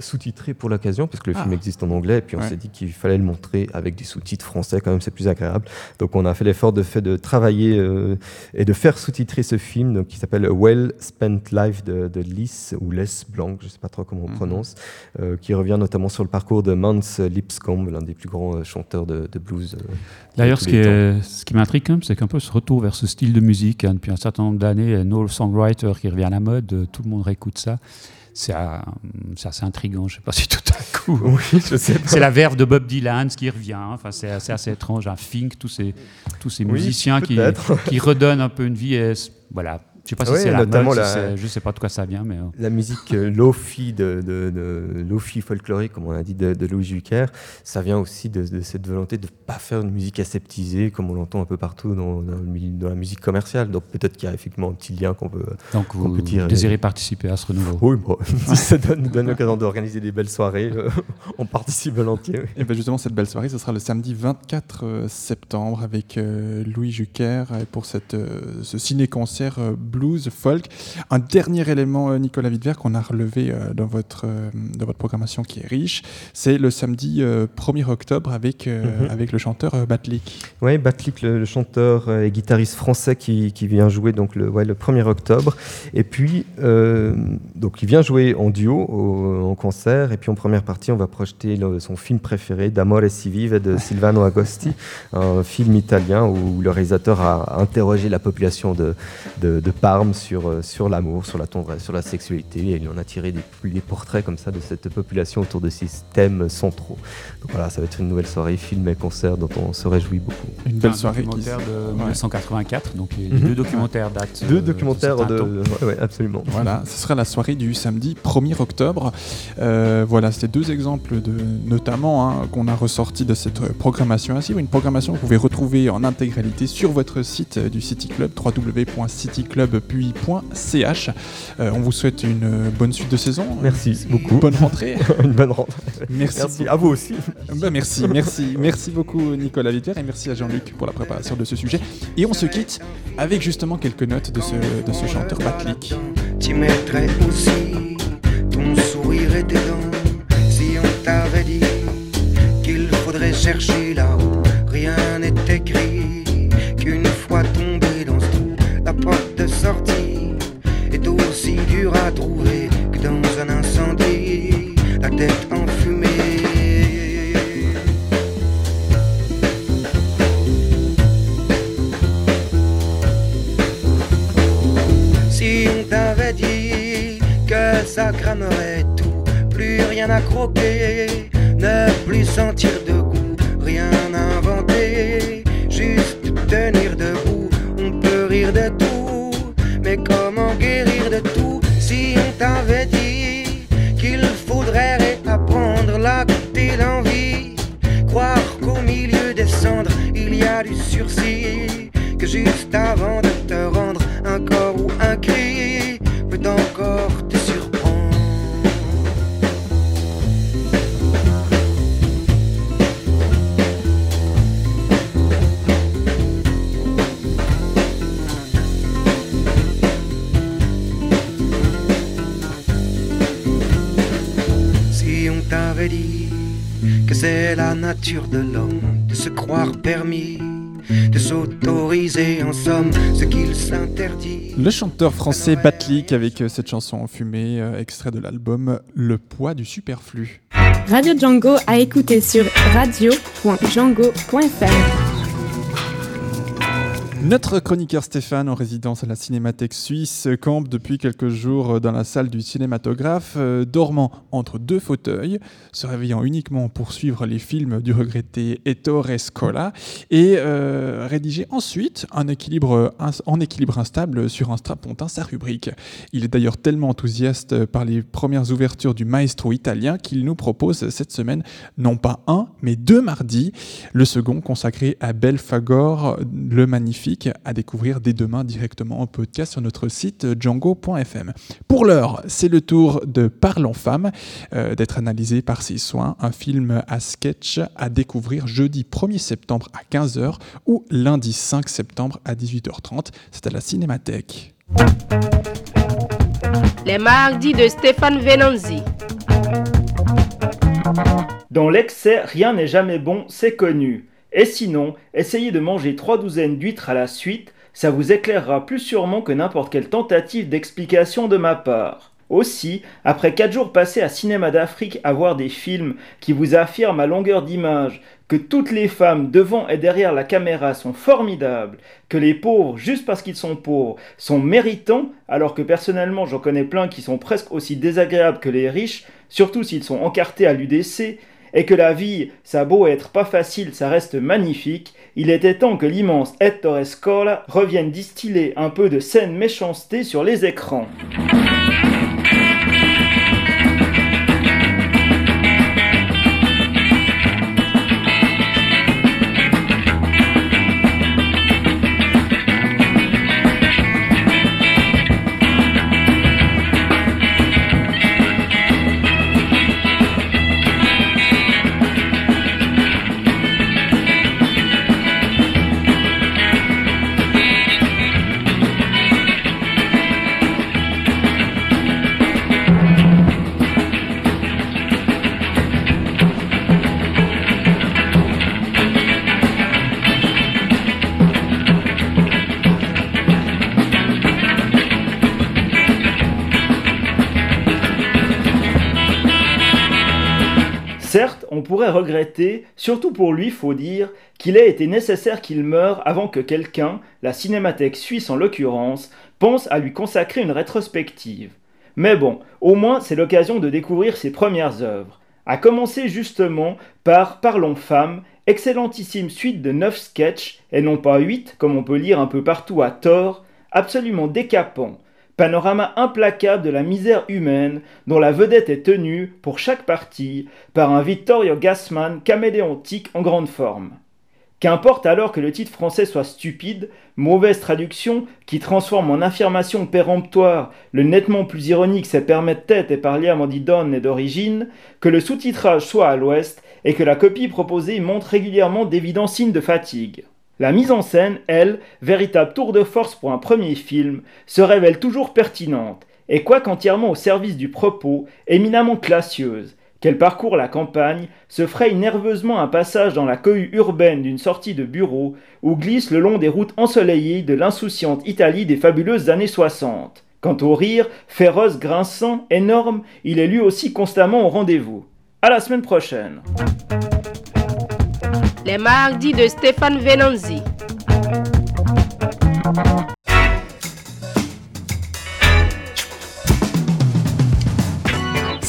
S17: sous-titré pour l'occasion parce que le
S1: Ah.
S17: film existe en anglais et puis on
S1: Ouais.
S17: s'est dit qu'il fallait le montrer avec des sous-titres français quand même c'est plus agréable donc on a fait l'effort de fait de travailler euh, et de faire sous-titrer ce film donc, qui s'appelle A Well Spent Life de, de Lys ou Les Blanc je sais pas trop comment on
S1: Mhm.
S17: prononce euh, qui revient notamment sur le parcours de Mans Lipscomb l'un des plus grands euh, chanteurs de, de blues
S3: D'ailleurs, ce, qui est- ce qui m'intrigue, quand même, c'est qu'un peu ce retour vers ce style de musique, hein, depuis un certain nombre d'années, No Songwriter qui revient à la mode, tout le monde réécoute ça. C'est euh, c'est assez intriguant, je ne sais pas <laughs> si tout à coup.
S17: Oui, je sais pas.
S3: C'est la verve de Bob Dylan ce qui revient. hein. Enfin, c'est assez, assez étrange. Un Fink, tous ces, tous ces
S17: Oui,
S3: musiciens qui, qui redonnent un peu une vie. Et, voilà. Je ne sais pas si
S17: Ouais,
S3: c'est la
S17: notamment
S3: mode, si
S17: la-
S3: je ne sais pas de quoi ça vient, mais. euh,
S17: La musique euh, lofi de, de, de- lofi folklorique, comme on a dit, de, de Louis Jucker, ça vient aussi de, de cette volonté de ne pas faire une musique aseptisée, comme on l'entend un peu partout dans, la musique commerciale. Donc peut-être qu'il y a effectivement un petit lien qu'on peut,
S3: Donc
S17: qu'on
S3: vous
S17: peut tirer.
S3: désirez participer à ce renouveau?
S17: Oui, bon, <laughs> si ça donne, donne l'occasion d'organiser des belles soirées, euh, on participe volontiers. oui.
S1: Et bien justement, cette belle soirée, ce sera le samedi 24 euh, septembre avec euh, Louis Jucker pour cette, euh, ce ciné-concert euh, blues folk. Un dernier élément, euh, Nicolas Wittver, qu'on a relevé euh, dans, votre, euh, dans votre programmation qui est riche, c'est le samedi euh, 1er octobre avec,
S17: Mhm.
S1: avec le chanteur Batlik.
S17: Oui, Batlik, le, le chanteur et guitariste français qui, qui vient jouer donc le, ouais, le 1er octobre. Et puis, euh, donc il vient jouer en duo au- en concert. Et puis en première partie, on va projeter le- son film préféré, D'Amore si vive de <laughs> Silvano Agosti, un film italien où le réalisateur a interrogé la population de, de, de Parme sur, euh, sur l'amour, sur la tendresse, sur la sexualité. Et il en a tiré des, des portraits comme ça de cette population autour de ces thèmes centraux. Donc voilà, ça va être une nouvelle soirée, film et concert dont on se réjouit beaucoup.
S1: Une
S3: belle soirée qui- documentaire de 1984, donc les
S17: Mhm.
S3: deux documentaires datent,
S17: Deux
S3: euh, de
S17: documentaires de.
S3: temps.
S17: ouais, ouais, absolument.
S1: Voilà, ce sera la soirée du samedi 1er octobre. Euh, voilà, c'était deux exemples de, notamment hein, qu'on a ressorti de cette programmation suivre. Une programmation que vous pouvez retrouver en intégralité sur votre site du City Club, www.cityclub.ch. Euh, on vous souhaite une euh, bonne suite de saison.
S17: Merci beaucoup.
S1: Bonne rentrée. <laughs>
S17: Une bonne rentrée.
S1: Merci.
S17: À vous aussi.
S1: Bah, merci, merci, merci beaucoup Nicolas Wittver et merci à Jean-Luc pour la préparation de ce sujet. Et on se quitte avec justement quelques notes de ce, de ce chanteur Batlik.
S18: Tu mettrais aussi ton sourire et tes dents si on t'avait dit qu'il faudrait chercher là
S1: Le chanteur français Batlik avec euh, cette chanson fumée, euh, extrait de l'album Le poids du superflu.
S4: Radio Django à écouter sur radio.django.fr.
S1: Notre chroniqueur Stéphane, en résidence à la Cinémathèque suisse, campe depuis quelques jours dans la salle du cinématographe, euh, dormant entre deux fauteuils, se réveillant uniquement pour suivre les films du regretté Ettore Scola et euh, rédiger ensuite un équilibre, en équilibre instable sur un strapontin sa rubrique. Il est d'ailleurs tellement enthousiaste par les premières ouvertures du maestro italien qu'il nous propose cette semaine non pas un, mais deux mardis, le second consacré à Belfagor le Magnifique, à découvrir dès demain directement en podcast sur notre site django.fm. Pour l'heure, c'est le tour de Parlons Femmes, euh, d'être analysé par ses soins, un film à sketch à découvrir jeudi 1er septembre à 15h ou lundi 5 septembre à 18h30. C'est à la Cinémathèque.
S19: Les mardis de Stéphane Venanzi.
S10: Dans l'excès, rien n'est jamais bon, c'est connu. Et sinon, essayez de manger trois douzaines d'huîtres à la suite, ça vous éclairera plus sûrement que n'importe quelle tentative d'explication de ma part. Aussi, après quatre jours passés à Cinéma d'Afrique à voir des films qui vous affirment à longueur d'image que toutes les femmes devant et derrière la caméra sont formidables, que les pauvres, juste parce qu'ils sont pauvres, sont méritants, alors que personnellement j'en connais plein qui sont presque aussi désagréables que les riches, surtout s'ils sont encartés à l'UDC, et que la vie, ça beau être pas facile, ça reste magnifique, il était temps que l'immense Ettore Scola revienne distiller un peu de saine méchanceté sur les écrans. Regretter, surtout pour lui, faut dire, qu'il ait été nécessaire qu'il meure avant que quelqu'un, la Cinémathèque suisse en l'occurrence, pense à lui consacrer une rétrospective. Mais bon, au moins c'est l'occasion de découvrir ses premières œuvres. À commencer justement par Parlons Femmes, excellentissime suite de 9 sketchs, et non pas 8 comme on peut lire un peu partout à tort, absolument décapant. Panorama implacable de la misère humaine dont la vedette est tenue, pour chaque partie, par un Vittorio Gassman caméléontique en grande forme. Qu'importe alors que le titre français soit stupide, mauvaise traduction qui transforme en affirmation péremptoire le nettement plus ironique c'est permettete et parliamo di donne d'origine, que le sous-titrage soit à l'ouest et que la copie proposée montre régulièrement d'évidents signes de fatigue. La mise en scène, elle, véritable tour de force pour un premier film, se révèle toujours pertinente, et quoique entièrement au service du propos, éminemment classieuse, qu'elle parcourt la campagne, se fraye nerveusement un passage dans la cohue urbaine d'une sortie de bureau, ou glisse le long des routes ensoleillées de l'insouciante Italie des fabuleuses années 60. Quant au rire, féroce, grinçant, énorme, il est lui aussi constamment au rendez-vous. À la semaine prochaine.
S19: Les mardis de Stéphane Venanzi.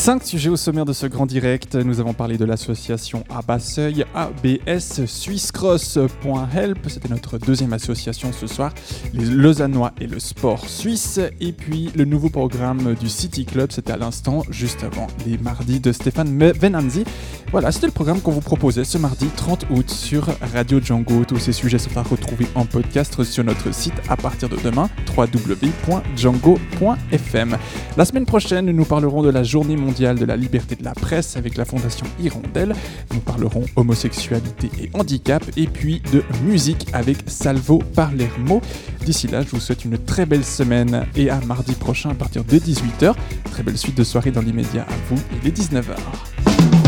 S1: Cinq sujets au sommaire de ce grand direct. Nous avons parlé de l'association Abasseuil, ABS, Swisscross.help. C'était notre deuxième association ce soir. Les Lausannois et le sport suisse. Et puis le nouveau programme du City Club, c'était à l'instant, juste avant les mardis de Stéphane Venanzi. Voilà, c'était le programme qu'on vous proposait ce mardi 30 août sur Radio Django. Tous ces sujets sont à retrouver en podcast sur notre site à partir de demain, www.django.fm. La semaine prochaine, nous parlerons de la journée mondiale de la liberté de la presse avec la Fondation Hirondelle. Nous parlerons homosexualité et handicap et puis de musique avec Salvo Palermo. D'ici là, je vous souhaite une très belle semaine et à mardi prochain à partir de 18h. Très belle suite de soirée dans l'immédiat à vous, il est 19h.